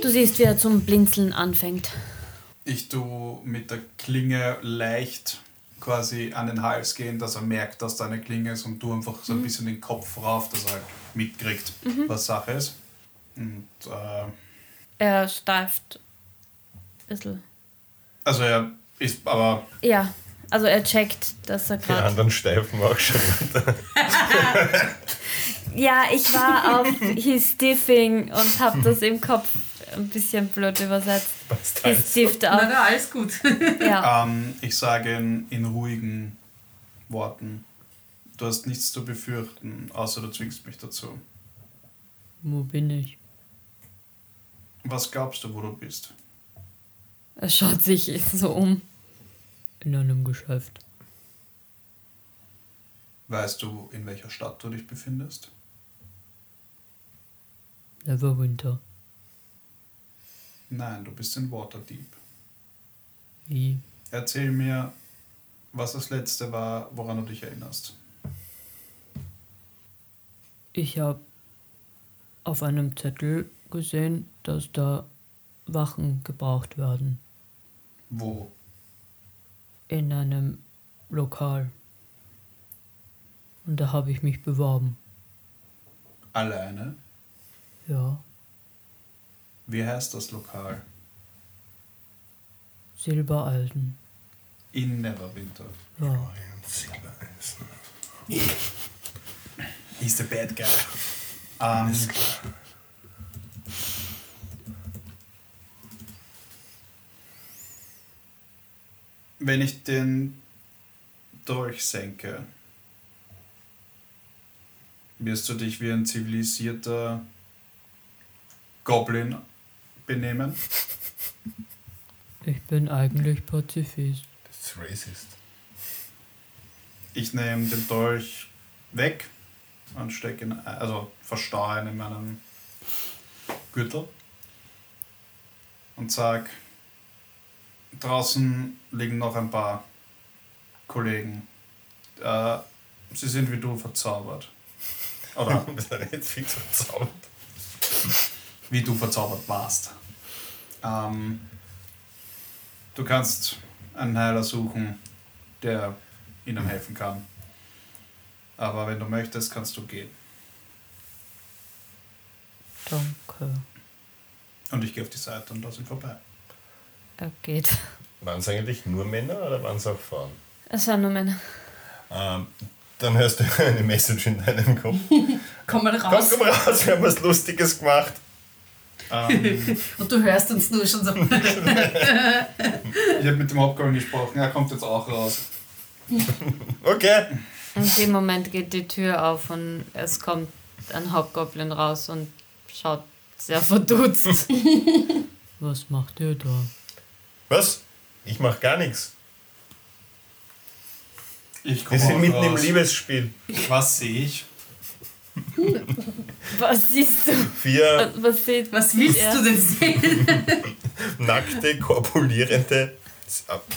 Du siehst, wie er zum Blinzeln anfängt. Ich tu mit der Klinge leicht quasi an den Hals gehen, dass er merkt, dass da eine Klinge ist und du einfach so ein bisschen den Kopf rauf, dass er halt mitkriegt, was Sache ist. Und äh, Er steift ein bisschen. also er ist aber Ja, also er checkt, dass er Die gerade. anderen steifen auch schon. Ja, ich war auf He's Stiffing und habe das im Kopf ein bisschen blöd übersetzt. Passt alles. stiffed Na, up. na, alles gut. Ja. ähm, ich sage in, in ruhigen Worten, du hast nichts zu befürchten, außer du zwingst mich dazu. Wo bin ich? Was glaubst du, wo du bist? Er schaut sich so um. In einem Geschäft. Weißt du, in welcher Stadt du dich befindest? Neverwinter. Nein, du bist in Waterdeep. Wie? Erzähl mir, was das letzte war, woran du dich erinnerst. Ich habe auf einem Zettel gesehen, dass da Wachen gebraucht werden. Wo? In einem Lokal. Und da habe ich mich beworben. Alleine? Ja. Wie heißt das Lokal? Silberalden. In Neverwinter. Ja. Silbereisen. He's the bad guy. Um, ähm, wenn ich den durchsenke, wirst du dich wie ein zivilisierter Goblin benehmen? Ich bin eigentlich Pazifist. Das ist racist. Ich nehme den Dolch weg und stecke ihn, also verstaue ihn in meinem Gürtel und sag, draußen liegen noch ein paar Kollegen. Äh, sie sind wie du verzaubert. Oder jetzt verzaubert. wie du verzaubert warst. Ähm, du kannst einen Heiler suchen, der ihnen helfen kann. Aber wenn du möchtest, kannst du gehen. Danke. Und ich gehe auf die Seite und da sind vorbei. Er geht. Waren es eigentlich nur Männer oder waren es auch Frauen? Es waren nur Männer. Ähm, dann hörst du eine Message in deinem Kopf. Komm mal Komm, raus. komm raus, wir haben was Lustiges gemacht. Ähm, Und du hörst uns nur schon so. ich habe mit dem Hauptgold gesprochen, er kommt jetzt auch raus. Okay. In dem Moment geht die Tür auf und es kommt ein Hauptgoblin raus und schaut sehr verdutzt. Was macht ihr da? Was? Ich mach gar nichts. Ich Wir komme sind mitten im raus. Liebesspiel. Was sehe ich? Was siehst du? Vier Was sieht Was willst Ja. du denn sehen? nackte, korpulierende,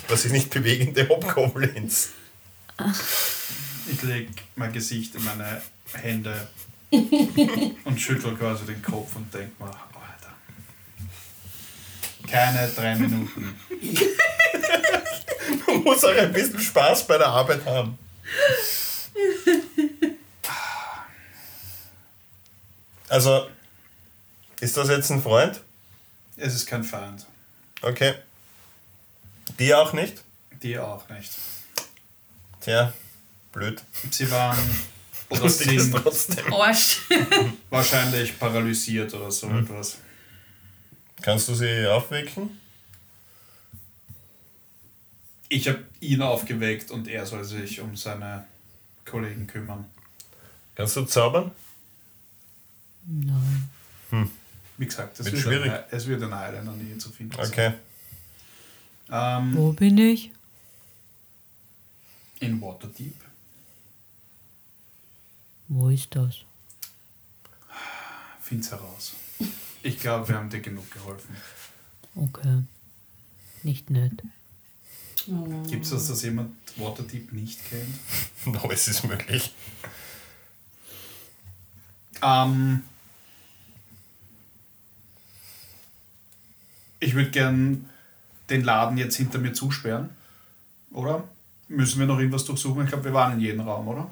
was sich nicht bewegende Hobgoblins. Ich lege mein Gesicht in meine Hände und schüttel quasi den Kopf und denke mir, Alter. Keine drei Minuten. Man muss auch ein bisschen Spaß bei der Arbeit haben. Also, ist das jetzt ein Freund? Es ist kein Feind. Okay. Die auch nicht? Die auch nicht. Tja, blöd. Sie waren oder sind trotzdem. Arsch. wahrscheinlich paralysiert oder so etwas. Kannst du sie aufwecken? Ich habe ihn aufgeweckt und er soll sich um seine Kollegen kümmern. Kannst du zaubern? Nein. Wie gesagt, es Wird wird, schwierig. Ein, es wird in der Nähe zu finden. sein. Okay. Ähm, Wo bin ich? in Waterdeep. Wo ist das? Find's heraus. Ich glaube, wir haben dir genug geholfen. Okay. Nicht nett. Gibt es das, dass jemand Waterdeep nicht kennt? No, es ist möglich. Ähm, ich würde gern den Laden jetzt hinter mir zusperren. Oder? Müssen wir noch irgendwas durchsuchen? Ich glaube, wir waren in jedem Raum, oder?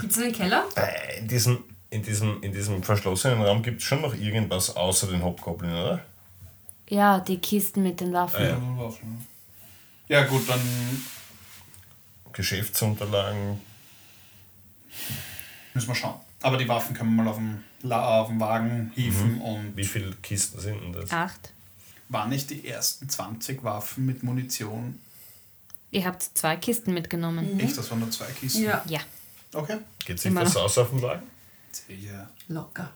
Gibt es einen Keller? Äh, In diesem, in diesem, in diesem verschlossenen Raum gibt es schon noch irgendwas außer den Hobgoblin, oder? Ja, die Kisten mit den Waffen. Ah, ja. Ja gut, dann Geschäftsunterlagen. müssen wir schauen. Aber die Waffen können wir mal auf dem, La auf dem Wagen hieven und Wie viele Kisten sind denn das? Acht. Waren nicht die ersten 20 Waffen mit Munition? Ihr habt zwei Kisten mitgenommen. Echt, das waren nur zwei Kisten? Ja. Ja. Okay. Geht sich das aus auf dem Wagen? Sicher. Locker.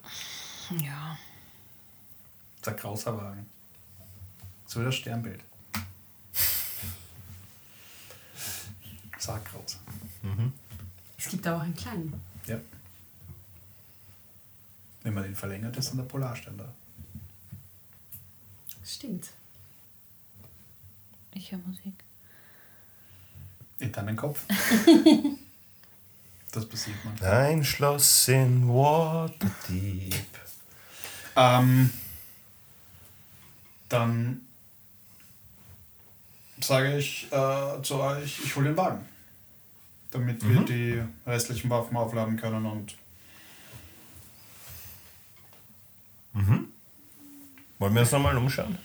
Ja. Das ist ein großer Wagen. So wie das Sternbild. Sag groß. Es gibt aber auch einen kleinen. Ja. Wenn man den verlängert, ist dann der Polarstern da. Stimmt. Ich höre Musik. In deinem Kopf. das passiert man. Ein Schloss in Waterdeep. Ähm, dann sage ich äh, zu euch, ich hole den Wagen. Damit wir die restlichen Waffen aufladen können und Wollen wir uns nochmal umschauen?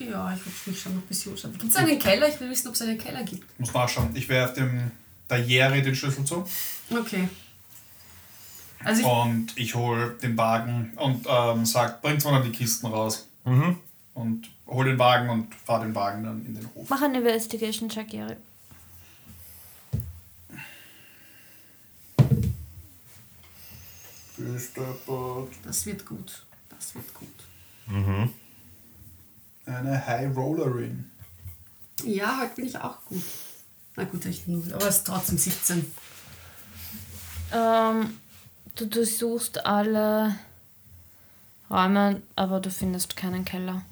Ja, ich will mich schon noch ein bisschen umschauen. Gibt es einen Keller? Ich will wissen, ob es einen Keller gibt. muss nachschauen. Ich werfe dem der Jerry den Schlüssel zu Okay. Also ich, und ich hole den Wagen und ähm, sag, bringt mal dann die Kisten raus. Und hole hol den Wagen und fahr den Wagen dann in den Hof. Mach einen Investigation-Check, Jerry. Das wird gut. Das wird gut. Eine High Rollerin. Ja, heute bin ich auch gut. Na gut, ich nur, aber es ist trotzdem 17. Ähm, du durchsuchst alle Räume, aber du findest keinen Keller.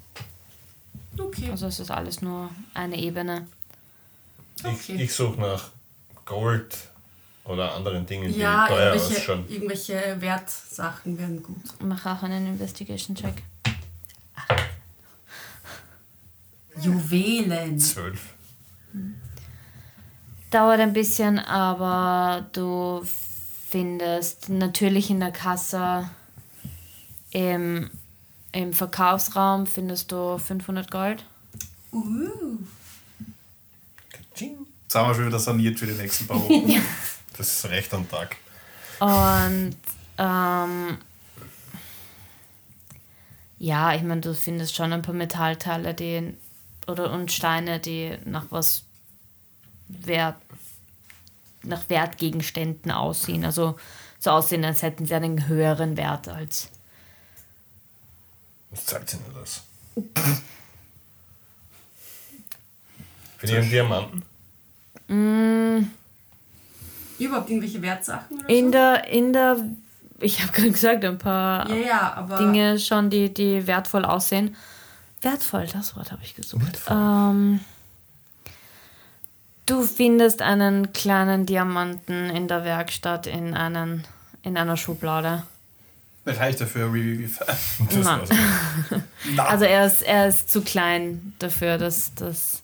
Okay. Also es ist alles nur eine Ebene. Okay. Ich, ich suche nach Gold oder anderen Dingen, die ja, teuer irgendwelche, ausschauen. irgendwelche Wertsachen wären gut. Mach auch einen Investigation-Check. Juwelen. Zwölf. Dauert ein bisschen, aber du findest natürlich in der Kasse im, im Verkaufsraum findest du 500 Gold. Uh. Jetzt haben wir schon wieder saniert für die nächsten paar Wochen. Das ist recht am Tag. Und ähm, ja, ich meine, du findest schon ein paar Metallteile, die oder und Steine, die nach was Wert, nach Wertgegenständen aussehen. Also so aussehen, als hätten sie einen höheren Wert als. Was sie denn das? Für ihren Diamanten? Überhaupt irgendwelche Wertsachen oder In so? der, in der, ich habe gerade gesagt, ein paar Ja, ja, aber. Dinge schon, die, die wertvoll aussehen. Wertvoll, das Wort habe ich gesucht. Ähm, du findest einen kleinen Diamanten in der Werkstatt in, einen, in einer Schublade. Das reicht dafür Review. Nein. Also er ist, er ist zu klein dafür, dass, dass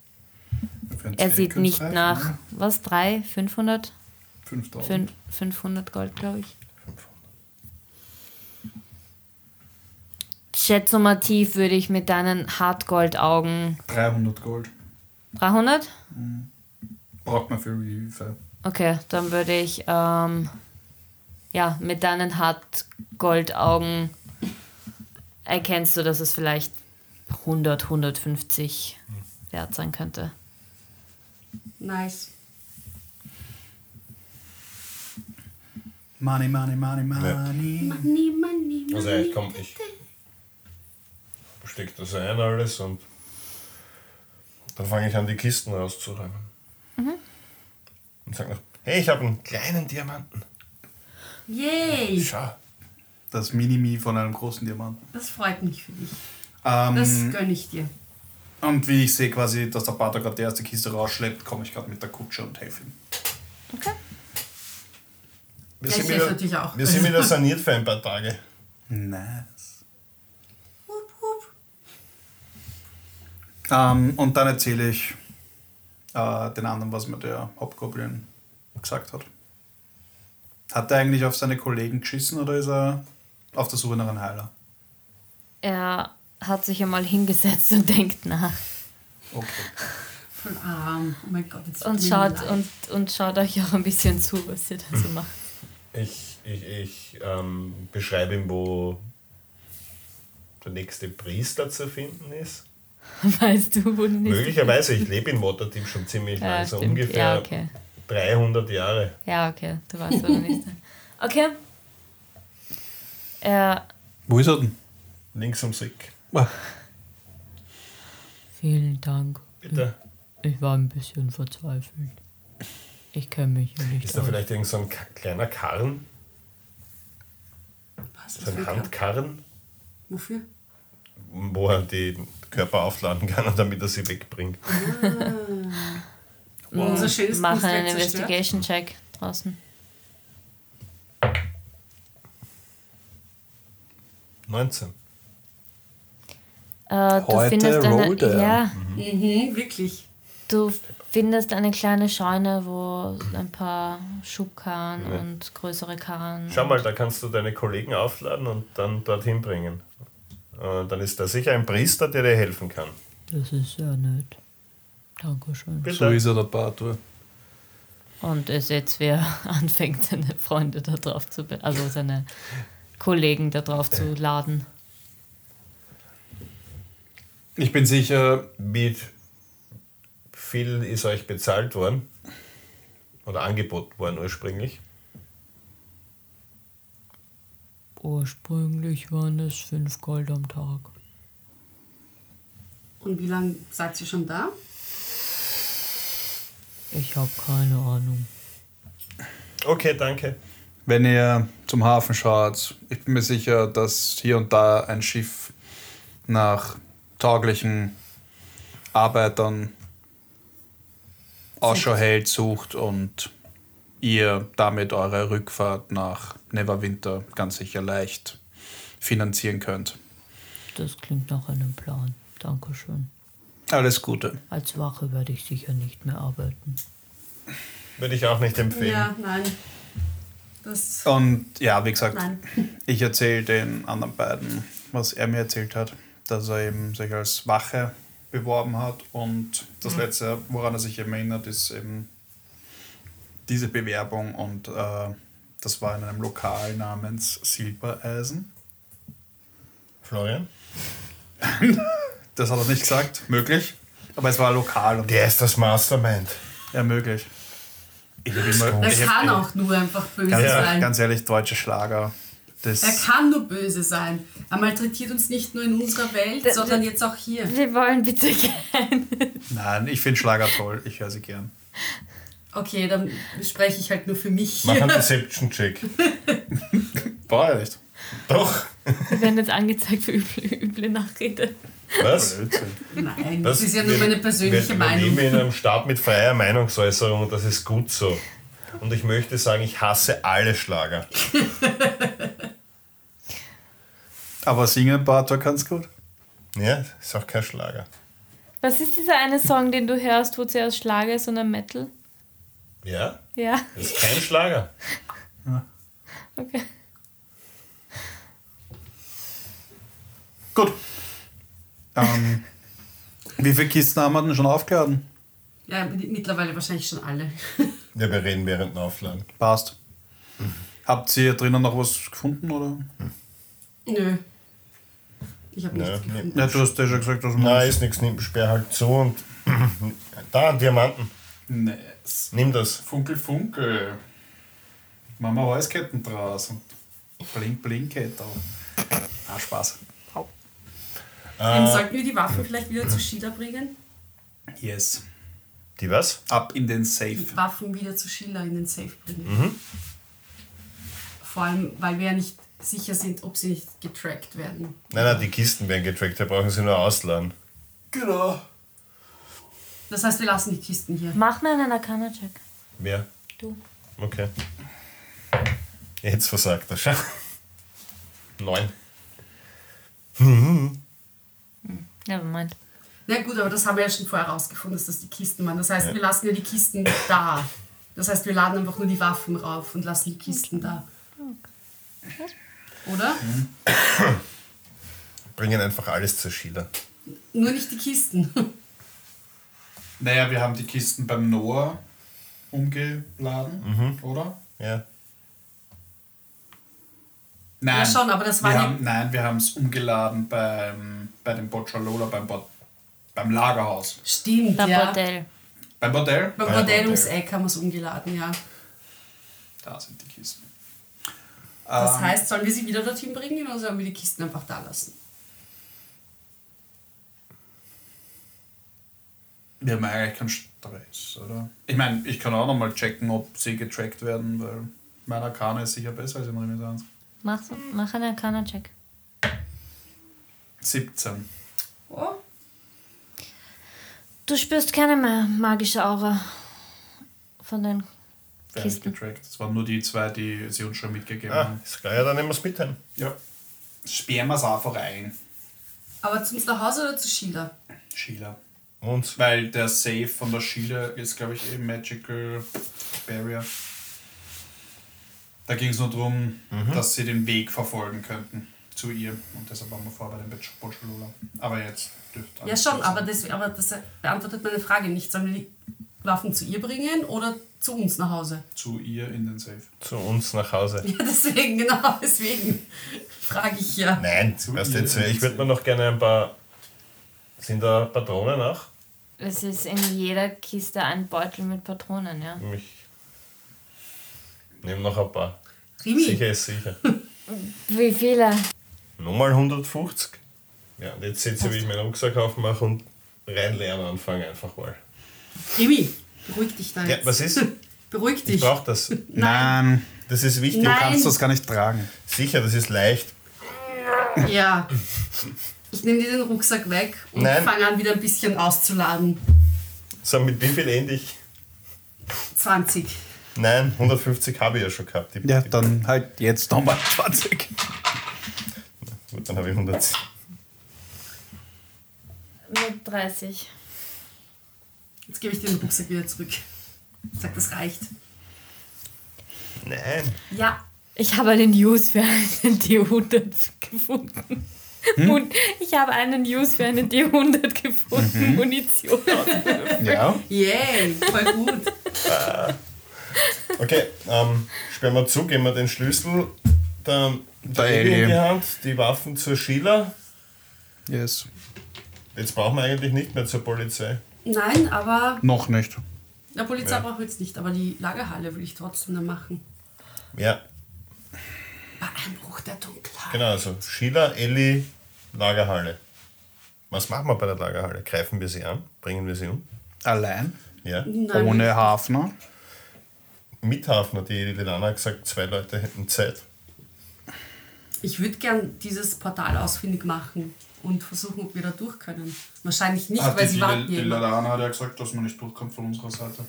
er sieht nicht nach, ne? was, 3, 500? 5000. Fün- 500 Gold, glaube ich. Schätzumativ würde ich mit deinen Hartgoldaugen 300 Gold. 300? Braucht man für Review. Okay, dann würde ich ähm, ja mit deinen Hartgoldaugen erkennst du, dass es vielleicht 100, 150 wert sein könnte. Nice. Money, money, money, money. Money, money, Also ja, ich komm, ich steck das ein alles und dann fange ich an, die Kisten auszuräumen. Und sag noch, hey, ich habe einen kleinen Diamanten. Yay! Schau. Das Minimi von einem großen Diamanten. Das freut mich für dich. Ähm, Das gönne ich dir. und wie ich sehe quasi, dass der Pater gerade die erste Kiste rausschleppt, komme ich gerade mit der Kutsche und helfe ihm. Okay. Wir Ja, sind, wieder, natürlich auch. wir sind wieder saniert für ein paar Tage. Nice. Ähm, und dann erzähle ich äh, den anderen, was mir der Hauptgoblin gesagt hat. Hat er eigentlich auf seine Kollegen geschissen oder ist er auf der Suche nach einem Heiler? Er hat sich einmal hingesetzt und denkt nach Okay. Voll arm. Oh mein Gott, jetzt und schaut, und, und schaut euch auch ein bisschen zu, was ihr da so macht. Ich, ich, ich ähm, beschreibe ihm, wo der nächste Priester zu finden ist. Weißt du, wo du nicht. Möglicherweise, ich lebe in Waterdeep schon ziemlich Ja, lange, so stimmt. ungefähr Ja, okay. 300 Jahre. Ja, okay. Du weißt, wo du nicht. Okay. Er. Wo ist er denn? Links ums Eck. Vielen Dank. Bitte. Ich war ein bisschen verzweifelt. Ich kenne mich hier nicht Ist da vielleicht irgend so ein kleiner Karren? Was, So ein? Handkarren, Wofür? Wo er den Körper aufladen kann, damit er sie wegbringt. Unser schönes Mach Kunstwerk einen zerstört? Investigation-Check draußen. 19. Äh, du Heute findest eine, er. ja, Mhm, wirklich. du findest eine kleine Scheune, wo ein paar Schubkarren Ja. und größere Karren. Schau mal, da kannst du deine Kollegen aufladen und dann dorthin bringen. Und dann ist da sicher ein Priester, der dir helfen kann. Das ist sehr nett. Dankeschön. Bitte. So ist er, der Pater. Und es jetzt, wer anfängt, seine Freunde da drauf zu, be- also seine Kollegen da drauf zu laden. Ich bin sicher, Wie viel ist euch bezahlt worden? Oder angeboten worden ursprünglich? Ursprünglich waren es 5 Gold am Tag. Und wie lange seid ihr schon da? Ich habe keine Ahnung. Okay, danke. wenn ihr zum Hafen schaut, ich bin mir sicher, dass hier und da ein Schiff nach tauglichen Arbeitern Ausschau hält, sucht und ihr damit eure Rückfahrt nach Neverwinter ganz sicher leicht finanzieren könnt. Das klingt nach einem Plan. Dankeschön. Alles Gute. Als Wache werde ich sicher nicht mehr arbeiten. Würde ich auch nicht empfehlen. Ja, nein. Das. Und ja, wie gesagt, Nein. ich erzähle den anderen beiden, was er mir erzählt hat, dass er eben sich als Wache beworben hat und das letzte, woran er sich eben erinnert, ist eben diese Bewerbung und äh, das war in einem Lokal namens Silbereisen. Florian? Das hat er nicht gesagt, möglich, aber es war lokal und Der ist das Mastermind. ja, möglich. Ich hab immer, Er ich hab- kann auch nur einfach böse ganz, sein. ganz ehrlich, deutsche Schlager. Das, Er kann nur böse sein. Er malträtiert uns nicht nur in unserer Welt, D- sondern jetzt auch hier. Wir wollen bitte gehen. nein, ich finde Schlager toll, ich höre sie gern. Okay, dann spreche ich halt nur für mich. Mach einen Deception-Check. War ja nicht. Doch. Wir werden jetzt angezeigt für üble, üble Nachrede. Was? Nein, Was? das ist ja nur meine persönliche wir, Meinung. Wir leben in einem Staat mit freier Meinungsäußerung und das ist gut so. Und ich möchte sagen, ich hasse alle Schlager. Aber singen Bartok kannst gut. Ja, ist auch kein Schlager. Was ist dieser eine Song, den du hörst, wo zuerst Schlager ist und ein Metal? Ja, Ja, das ist kein Schlager. okay. Gut. Ähm, wie viele Kisten haben wir denn schon aufgeladen? Ja, mittlerweile wahrscheinlich schon alle. Ja, wir reden während dem Aufladen. Passt. Habt ihr drinnen noch was gefunden? Oder? Nö. Ich habe nichts nee. gefunden. Ja, du hast ja schon gesagt, dass Nein, ist nichts, nimm, sperr halt zu und da, Diamanten. Nice. Nimm das. Funkel, funkel. Machen wir Halsketten draus und blink, blink da. Ah, Spaß. Ähm, sollten wir die Waffen vielleicht wieder zu Sheila bringen? Yes. Die was? Ab in den Safe. Die Waffen wieder zu Sheila in den Safe bringen. Vor allem, weil wir ja nicht sicher sind, ob sie nicht getrackt werden. Nein, nein, die Kisten werden getrackt, wir brauchen sie nur ausladen. Genau. Das heißt, wir lassen die Kisten hier. Mach mal einen Arcana-Check. Wer? Du. Okay. Jetzt versagt er schon. Neun. Ja, meint. Na gut, aber das haben wir ja schon vorher rausgefunden, dass das die Kisten waren. Das heißt, wir lassen ja die Kisten da. Das heißt, wir laden einfach nur die Waffen rauf und lassen die Kisten da. Oder? Bringen einfach alles zur Sheila. Nur nicht die Kisten. Naja, wir haben die Kisten beim Noah umgeladen, oder? Ja. Nein. Ja, schon, aber das war wir haben, Nein, wir haben es umgeladen beim, bei dem Bocciolola, beim, Bo beim Lagerhaus. Stimmt, Beim ja. Bordell. Beim Bordell? Beim Beim Bordell ums. Eck haben wir es umgeladen, ja. Da sind die Kisten. Das Ähm, heißt, sollen wir sie wieder dorthin bringen oder sollen wir die Kisten einfach da lassen? Wir haben eigentlich keinen Stress, oder? Ich meine, ich kann auch nochmal checken, ob sie getrackt werden, weil mein Arcana ist sicher besser als in Renaissance. Mach, so, mach einen Arcana-Check. 17. Oh, Du spürst keine mehr magische Aura von den Wer Kisten. getrackt. Es waren nur die zwei, die sie uns schon mitgegeben Ah, haben. ist klar, ja, dann nehmen wir es mit heim. Ja. Sperren wir es einfach ein, aber zu uns nach Hause oder zu Sheila? Sheila. Und Weil der Safe von der Sheila ist, glaube ich, eben Magical Barrier. Da ging es nur darum, dass sie den Weg verfolgen könnten zu ihr. Und deshalb waren wir vor bei dem Bocciolola. Aber jetzt dürfte Ja, schon, aber das, aber das beantwortet meine Frage nicht. Sollen wir die Waffen zu ihr bringen oder zu uns nach Hause? Zu ihr in den Safe. zu uns nach Hause. Ja, deswegen, genau, deswegen frage ich ja. Nein, Zu weißt ihr jetzt, ich würde mir noch gerne ein paar Sind da Patronen auch? Es ist in jeder Kiste ein Beutel mit Patronen, ja. Ich nehme noch ein paar. Rimi, Sicher ist sicher. Wie viele? Nochmal 150. Ja, und jetzt setze ich, wie ich meinen Rucksack aufmache und reinlernen anfange einfach mal. Rimi, beruhig dich da Ja, jetzt. was ist? Beruhig Ich dich. brauche das. Nein, Das ist wichtig. Nein. du kannst das gar nicht tragen. Sicher, das ist leicht. Ja. Ich nehme dir den Rucksack weg und fange an, wieder ein bisschen auszuladen. So, mit wie viel endlich? 20. Nein, 150 habe ich ja schon gehabt. Die, Ja, die, dann halt jetzt nochmal 20. Gut, dann habe ich 100. Mit 30. Jetzt gebe ich dir den Rucksack wieder zurück. Sag, das reicht. Nein. Ja. Ich habe einen Use für einen D100 gefunden. Und ich habe einen Use für einen D100 gefunden. Munition. Ja. Yay, voll gut. Okay, ähm, sperren wir zu, geben wir den Schlüssel der, der Ellie in die Hand, die Waffen zur Sheila. Yes. Jetzt brauchen wir eigentlich nicht mehr zur Polizei. Nein, aber Noch nicht. der Polizei Ja. braucht jetzt nicht, aber die Lagerhalle will ich trotzdem noch machen. Ja, Bei Einbruch der Dunkelheit. genau, also Sheila, Ellie, Lagerhalle. Was machen wir bei der Lagerhalle? Greifen wir sie an? Bringen wir sie um? Allein. Ja. Nein, Ohne Hafner. Mit Hafner, die Lilana hat gesagt, zwei Leute hätten Zeit. Ich würde gern dieses Portal ausfindig machen und versuchen, ob wir da durch können. Wahrscheinlich nicht, weil sie warten ja immer. Lalana hat ja gesagt, dass man nicht durchkommt von unserer Seite.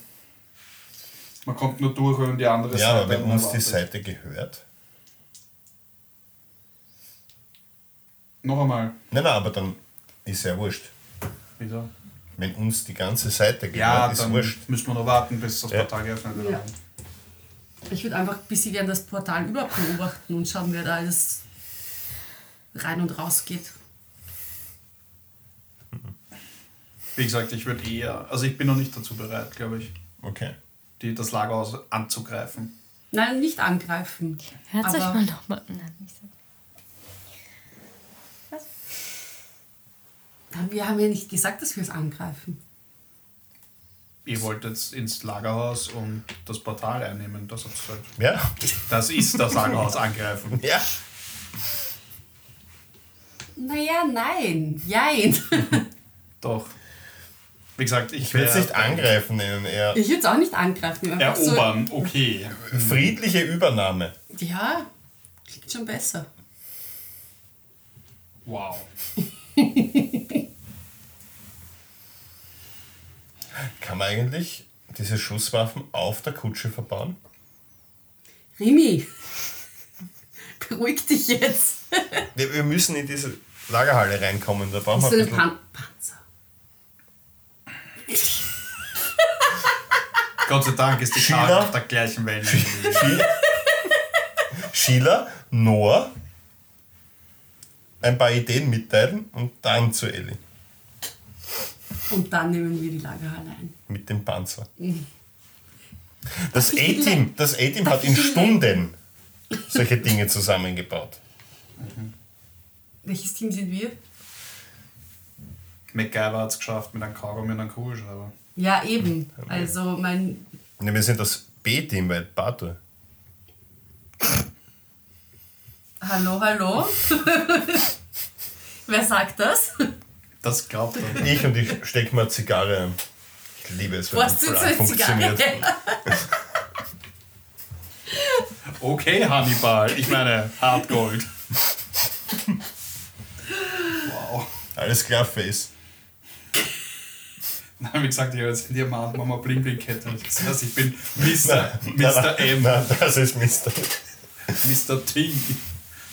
Man kommt nur durch, wenn die andere Ja, Seite aber wenn uns die. Seite gehört. Noch einmal. Nein, nein, aber dann ist ja wurscht. Wieder. Wenn uns die ganze Seite gehört, Ja, ist dann wurscht. müssen wir noch warten, bis das Ja. Portal geöffnet wird. Ja. Ich würde einfach ein bisschen gern das Portal überhaupt beobachten und schauen, wer da alles rein und raus geht. Wie gesagt, ich würde eher, also ich bin noch nicht dazu bereit, glaube ich, Okay. die, das Lagerhaus anzugreifen. Nein, nicht angreifen. Hört euch mal nochmal. Nein, nicht so. Wir haben ja nicht gesagt, dass wir es angreifen. Ihr wollt jetzt ins Lagerhaus und das Portal einnehmen, das hat gesagt. Ja? Das ist das Lagerhaus angreifen. Ja. Naja, nein. Jein. Doch. Wie gesagt, ich, Ich will es nicht angreifen nennen, eher Ich würde es auch nicht angreifen. Erobern, okay. friedliche Übernahme. So, ja, klingt schon besser. Wow. Kann man eigentlich diese Schusswaffen auf der Kutsche verbauen? Rimi, beruhig dich jetzt. Wir, wir müssen in diese Lagerhalle reinkommen, da brauchen wir ein. Pan Panzer? Gott sei Dank ist die? Karte auf der gleichen wir. Sheila, Noah, ein paar Ideen mitteilen und dann zu Ellie Und dann nehmen wir die Lagerhalle ein. mit dem Panzer. Das A-Team das A-Team hat in Stunden solche Dinge zusammengebaut. Welches Team sind wir? MacGyver hat es geschafft mit einem Kaugummi und einem Kugelschreiber. Ja, eben. Also mein. Ne, wir sind das B-Team, weil Bato. Hallo, hallo? Wer sagt das? Das glaubt er. Ich und ich stecke mal Zigarre ein. Ich liebe es, wenn Was so Zigarre? funktioniert. Okay, Hannibal. Ich meine, Hartgold. wow. Alles klar, Face. Nein, wie gesagt, ich habe jetzt in Diamant Mama Bling Bling Kette. Das heißt, ich bin Mr. Nein, Mr. nein, M. Nein, das ist Mr. Mr. T.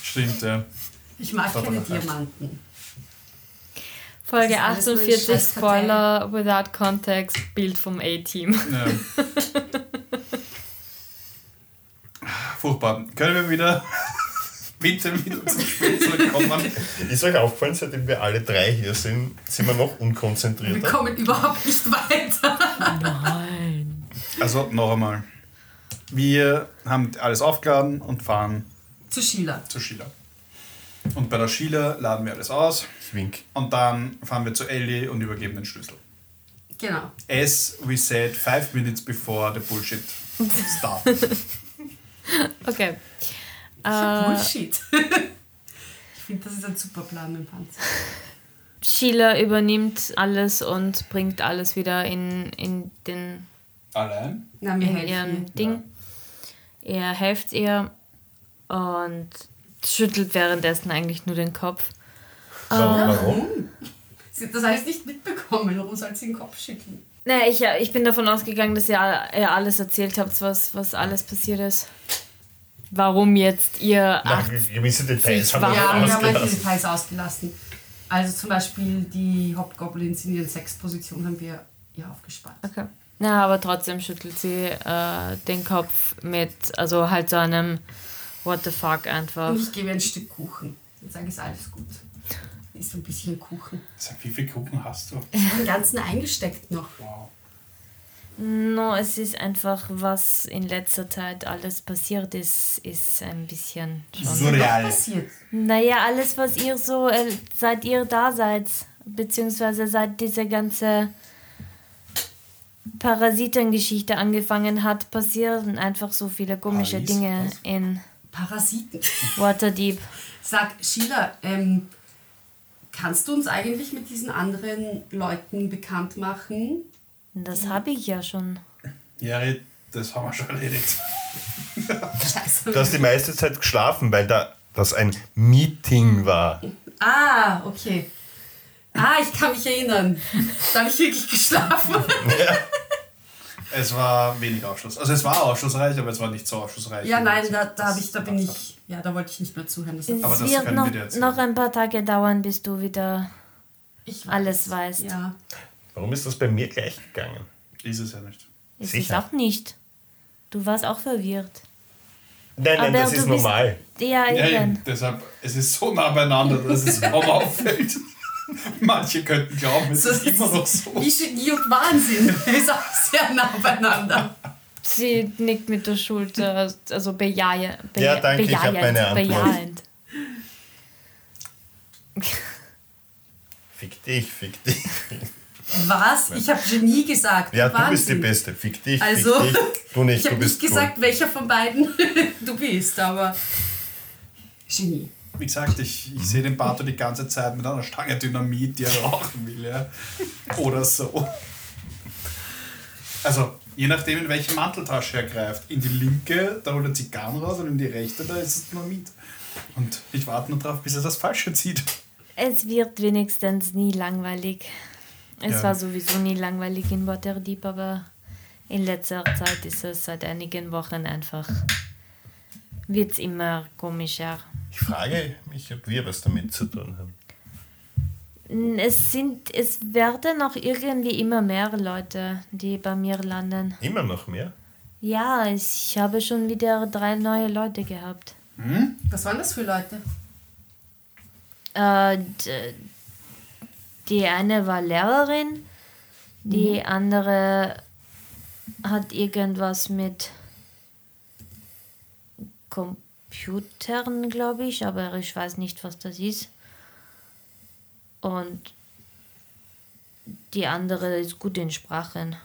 Stimmt, ja. Ich mag keine Diamanten. Folge Das ist alles nur ein 48, scheiß Spoiler without context, Bild vom A-Team. ja. Furchtbar. Können wir wieder bitte wieder zum Spiel zurückkommen? Ist euch aufgefallen, seitdem wir alle drei hier sind, sind wir noch Wir unkonzentrierter? kommen überhaupt nicht weiter. Nein. Also, noch einmal. Wir haben alles aufgeladen und fahren Zu Sheila. zu Sheila. Und bei der Sheila laden wir alles aus. Ich wink. Und dann fahren wir zu Ellie und übergeben den Schlüssel. Genau. As we said five minutes before the bullshit started. Okay. Ja, Äh, Bullshit. ich finde, das ist ein super Plan mit dem Panzer. Sheila übernimmt alles und bringt alles wieder in, in, den, Allein? Na, wir in helfen. ihren Ding. Er helft ihr und schüttelt währenddessen eigentlich nur den Kopf. Warum? Warum? Sie hat das heißt nicht mitbekommen. Warum soll sie den Kopf schütteln? Naja, ich, ich bin davon ausgegangen, dass ihr, ihr alles erzählt habt, was, was alles passiert ist. Warum jetzt ihr Na, acht gewisse Details haben wir. Ja, wir haben manche ausgelassen. Details ausgelassen. Also zum Beispiel die Hobgoblins in ihren Sexpositionen haben wir ja aufgespart. Okay. Na, aber trotzdem schüttelt sie äh, den Kopf mit, also halt so einem What the fuck einfach. Und ich gebe ihr ein Stück Kuchen. Dann sage ich, ist alles gut. Ist ein bisschen Kuchen. Sag, wie viel Kuchen hast du? Den ganzen eingesteckt noch. Wow. No, es ist einfach, was in letzter Zeit alles passiert ist, ist ein bisschen schon. Was Surreal. passiert? Naja, alles, was ihr so, äh, seit ihr da seid, beziehungsweise seit diese ganze Parasitengeschichte angefangen hat, passieren einfach so viele komische Paris, Dinge was? in Parasiten. Waterdeep. Sag, Sheila, ähm, kannst du uns eigentlich mit diesen anderen Leuten bekannt machen? Das habe ich ja schon. Jari, das haben wir schon erledigt. Scheiße. Du hast die meiste Zeit geschlafen, weil da das ein Meeting war. Ah, okay. Ah, ich kann mich erinnern. Da habe ich wirklich geschlafen. Es war wenig Aufschluss. Also es war aufschlussreich, aber es war nicht so aufschlussreich. Ja, nein, da, da, hab ich, da bin ich. Ja, da wollte ich nicht mehr zuhören. Das Es Aber das wird noch, wir noch ein paar Tage dauern, bis du wieder ich alles weißt. Ja. Warum ist das bei mir gleich gegangen? Ist es ja nicht. Ist es Sicher. auch nicht. Du warst auch verwirrt. Nein, nein, Aber das ist bist- normal. Ja, Ja, eben. eben. Deshalb, es ist so nah beieinander, dass es kaum auffällt. Manche könnten glauben, es So, ist immer noch so. Wie Genie und Wahnsinn. Ist auch sehr nah beieinander. Sie nickt mit der Schulter, also bejahe, beja Ja, danke, ich hab bejahend, meine Antwort. bejahend. Fick dich, fick dich. Was? Ich habe Genie gesagt. Ja, du Wahnsinn. bist die Beste. Fick dich, Also, fick dich. Du nicht, ich du habe nicht gesagt, welcher von beiden du bist, aber Genie. Wie gesagt, ich, ich sehe den Bato die ganze Zeit mit einer Stange Dynamit, die er rauchen will. Ja. Oder so. Also, je nachdem, in welche Manteltasche er greift. In die linke, da holt er Zigarren raus und in die rechte, da ist es Dynamit. Und ich warte nur drauf, bis er das Falsche zieht. Es wird wenigstens nie langweilig. Es Ja. war sowieso nie langweilig in Waterdeep, aber in letzter Zeit ist es seit einigen Wochen einfach. Wird es immer komischer. Ich frage mich, ob wir was damit zu tun haben. Es sind, es werden auch irgendwie immer mehr Leute, die bei mir landen. Immer noch mehr? Ja, ich habe schon wieder drei neue Leute gehabt. Was waren das für Leute? Äh, die eine war Lehrerin, die andere hat irgendwas mit Computern, glaube ich, aber ich weiß nicht, was das ist. Und die andere ist gut in Sprachen.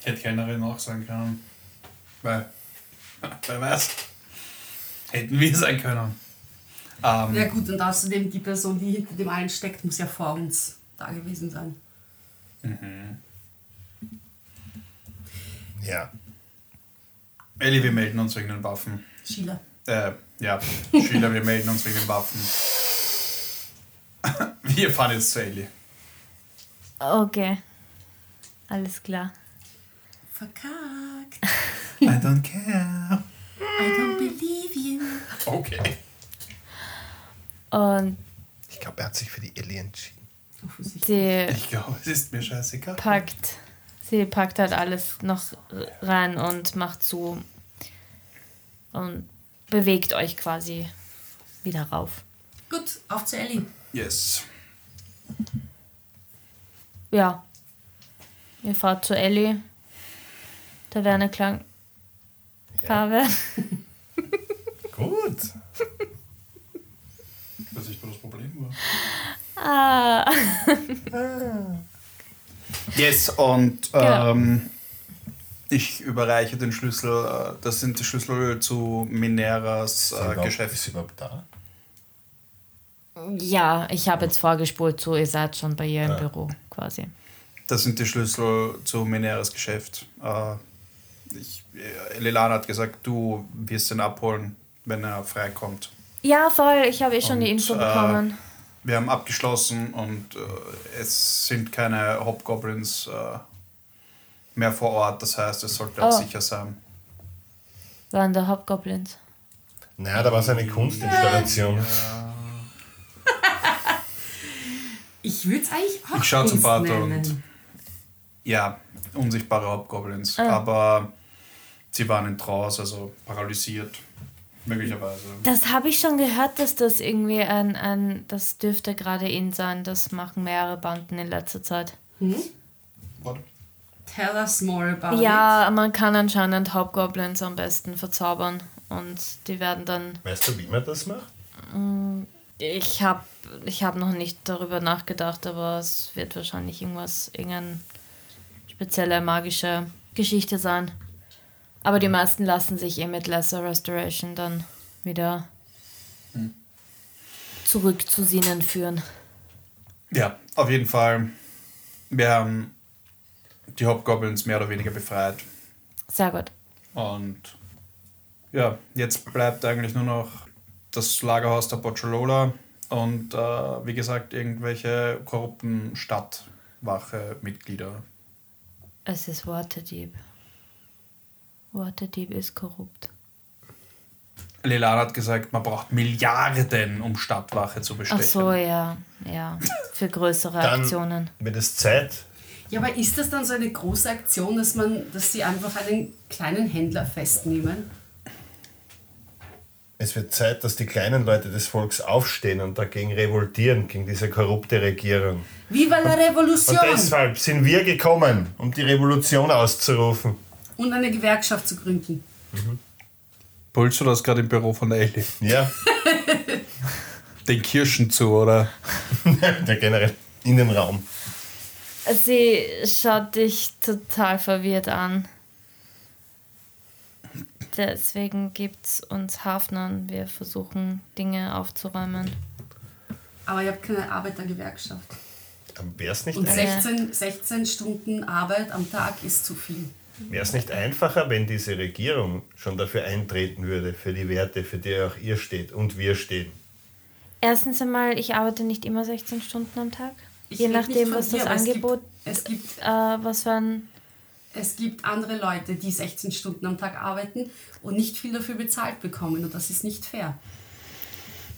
Ich hätte Kellnerin auch sein können. Weil, wer weiß, hätten wir sein können. Ähm, Ja gut, und außerdem die Person, die hinter dem allen steckt, muss ja vor uns da gewesen sein. Ja. Elli, wir melden uns wegen den Waffen. Sheila. Äh, ja, Schüler, wir melden uns wegen den Waffen. Wir fahren jetzt zu Elli. Okay. Alles klar. Verkackt. I don't care. I don't believe you. Okay. Und Ich glaube, er hat sich für die Ellie entschieden. Sie Ich glaube, es ist mir scheißegal. packt, sie packt halt alles noch rein und macht zu und bewegt euch quasi wieder rauf. Gut, auf zu Ellie. Yes. Ja. Ihr fahrt zu Ellie. Taverne Klang. Farbe. Ja. Gut. Ich weiß nicht, wo das Problem war. Ah. ah. Yes, und genau. ähm, ich überreiche den Schlüssel. Äh, das sind die Schlüssel zu Mineras äh, Geschäft. Ist sie überhaupt da? Ja, ich habe jetzt vorgespult zu, ihr seid schon bei ihr im Ah. Büro quasi. Das sind die Schlüssel zu Mineras Geschäft. Äh, ich, äh, Lilana hat gesagt, du wirst ihn abholen, wenn er freikommt. Ja, voll, ich habe eh schon die Und, Info äh, bekommen. Wir haben abgeschlossen und äh, es sind keine Hobgoblins äh, mehr vor Ort. Das heißt, es sollte auch Oh. sicher sein. Waren da Hobgoblins? Naja, da war es eine Kunstinstallation. Ich würde es eigentlich auch Ich schau zum nennen. und- Ja, unsichtbare Hobgoblins. Ah. Aber sie waren in Trance, also paralysiert. Möglicherweise. Das habe ich schon gehört, dass das irgendwie ein, ein das dürfte gerade in sein. Das machen mehrere Banden in letzter Zeit. Warte. Tell us more about it. Ja, man kann anscheinend Hobgoblins am besten verzaubern und die werden dann. Weißt du, wie man das macht? Ich habe ich hab noch nicht darüber nachgedacht, aber es wird wahrscheinlich irgendwas, irgendeine spezielle magische Geschichte sein. Aber die meisten lassen sich eh mit Lesser Restoration dann wieder zurück zu Sinnen führen. Ja, auf jeden Fall. Wir haben die Hobgoblins mehr oder weniger befreit. Sehr gut. Und ja, jetzt bleibt eigentlich nur noch das Lagerhaus der Bocciolola und äh, wie gesagt irgendwelche korrupten Stadtwache-Mitglieder. Es ist Waterdeep. Waterdeep ist korrupt. Lelan hat gesagt, man braucht Milliarden, um Stadtwache zu Ach bestechen. so, ja, ja. Für größere Dann Aktionen. wird es Zeit. Ja, aber ist das dann so eine große Aktion, dass man, dass sie einfach einen kleinen Händler festnehmen? Es wird Zeit, dass die kleinen Leute des Volks aufstehen und dagegen revoltieren, gegen diese korrupte Regierung. Viva la Und Revolution! deshalb sind wir gekommen, um die Revolution auszurufen. Und eine Gewerkschaft zu gründen. Pulst du das gerade im Büro von der Ellie? Ja, Den Kirschen zu, oder? der generell Innenraum. Sie schaut dich total verwirrt an. Deswegen gibt's uns Hafnern. Wir versuchen Dinge aufzuräumen. Aber ihr habt keine Arbeitergewerkschaft. Wäre es nicht, Und ein, 16, 16 Stunden Arbeit am Tag ist zu viel. wär's nicht einfacher, wenn diese Regierung schon dafür eintreten würde, für die Werte, für die auch ihr steht und wir stehen? Erstens einmal, ich arbeite nicht immer 16 Stunden am Tag. Ich Je nachdem, was dir, das aber es gibt- Angebot, Es gibt, äh, was für ein. es gibt andere Leute, die 16 Stunden am Tag arbeiten und nicht viel dafür bezahlt bekommen. Und das ist nicht fair.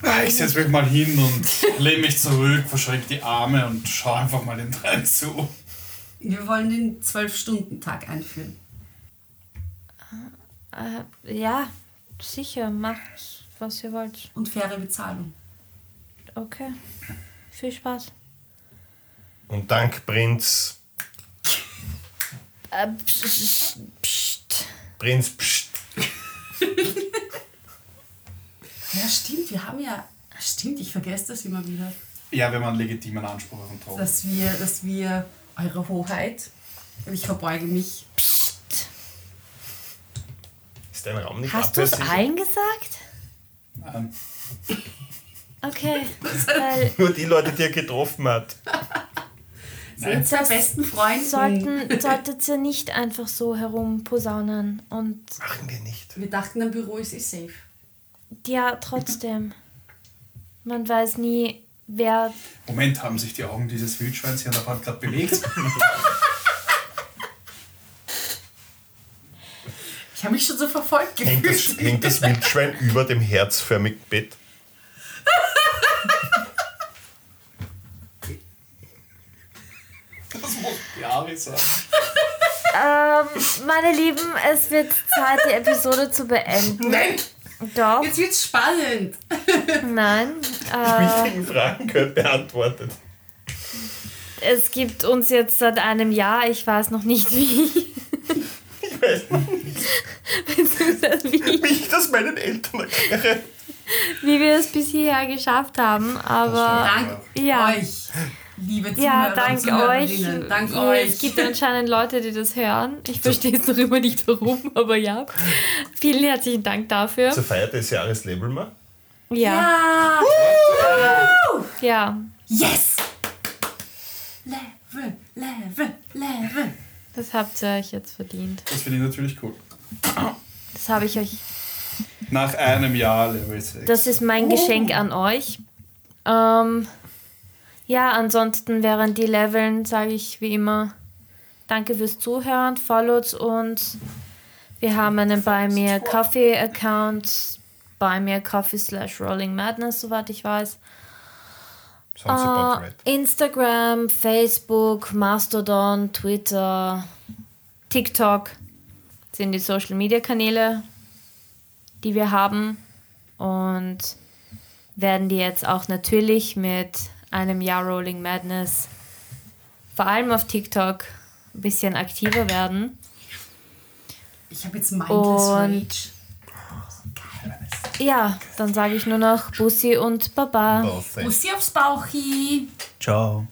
Ah, Ich setze mich mal hin und lehne mich zurück, verschränke die Arme und schaue einfach mal den dreien zu. Wir wollen den 12-Stunden-Tag einführen. Äh, ja, sicher, macht, was ihr wollt. Und faire Bezahlung. Okay. Viel Spaß. Und dank Prinz, Äh, pst, pst. Prinz, pst, Ja, stimmt. Wir haben ja. Stimmt, ich vergesse das immer wieder. Ja, wenn man einen legitimen Anspruch auf den Thron. Dass wir, dass wir, Eure Hoheit, ich verbeuge mich. ist dein Raum nicht Hast du es allen gesagt? Nein. Okay. Weil Nur die Leute, die er getroffen hat. Sind zwei Das besten Freunden. sollten, solltet ihr nicht einfach so herumposaunen. Und Machen wir nicht. Wir dachten, ein Büro ist eh safe. ja, trotzdem. Man weiß nie, wer. Moment, haben sich die Augen dieses Wildschweins hier an der Wand gerade bewegt? Ich habe mich schon so verfolgt Hängt das, gefühlt. hängt das Wildschwein über dem herzförmigen Bett? Sein. Ähm, meine Lieben, es wird Zeit, die Episode zu beenden. Nein, Doch, jetzt wird's spannend. nein. Die Äh, wichtigen Fragen gehört beantwortet. es gibt uns jetzt seit einem Jahr, ich weiß noch nicht wie. Ich weiß wie, wie ich das meinen Eltern erkläre. wie wir es bis hierher geschafft haben, aber Dank ja. euch, liebe Zuhörer Ja, dank und euch. Dank Ja, euch. Es gibt anscheinend Leute, die das hören. Ich verstehe es noch immer nicht warum, aber ja. Vielen herzlichen Dank dafür. Zur Feier des Jahres labeln wir. Ja. ja! Ja. Yes! Level, Level, Level. Das habt ihr euch jetzt verdient. Das finde ich natürlich cool. Das habe ich euch. Nach einem Jahr Level 6. Das ist mein Geschenk an euch. Ähm, ja, ansonsten während die Leveln sage ich wie immer Danke fürs Zuhören, followt uns. Wir haben einen bei mir Coffee Account, bei mir Coffee slash Rolling Madness, soweit ich weiß. Right. Instagram, Facebook, Mastodon, Twitter, TikTok sind die Social Media Kanäle, die wir haben und werden die jetzt auch natürlich mit einem Jahr Rolling Madness vor allem auf TikTok ein bisschen aktiver werden. Ich habe jetzt Mindless Und- Rage. Ja, dann sage ich nur noch Bussi und Baba. Bussi aufs Bauchi. Ciao.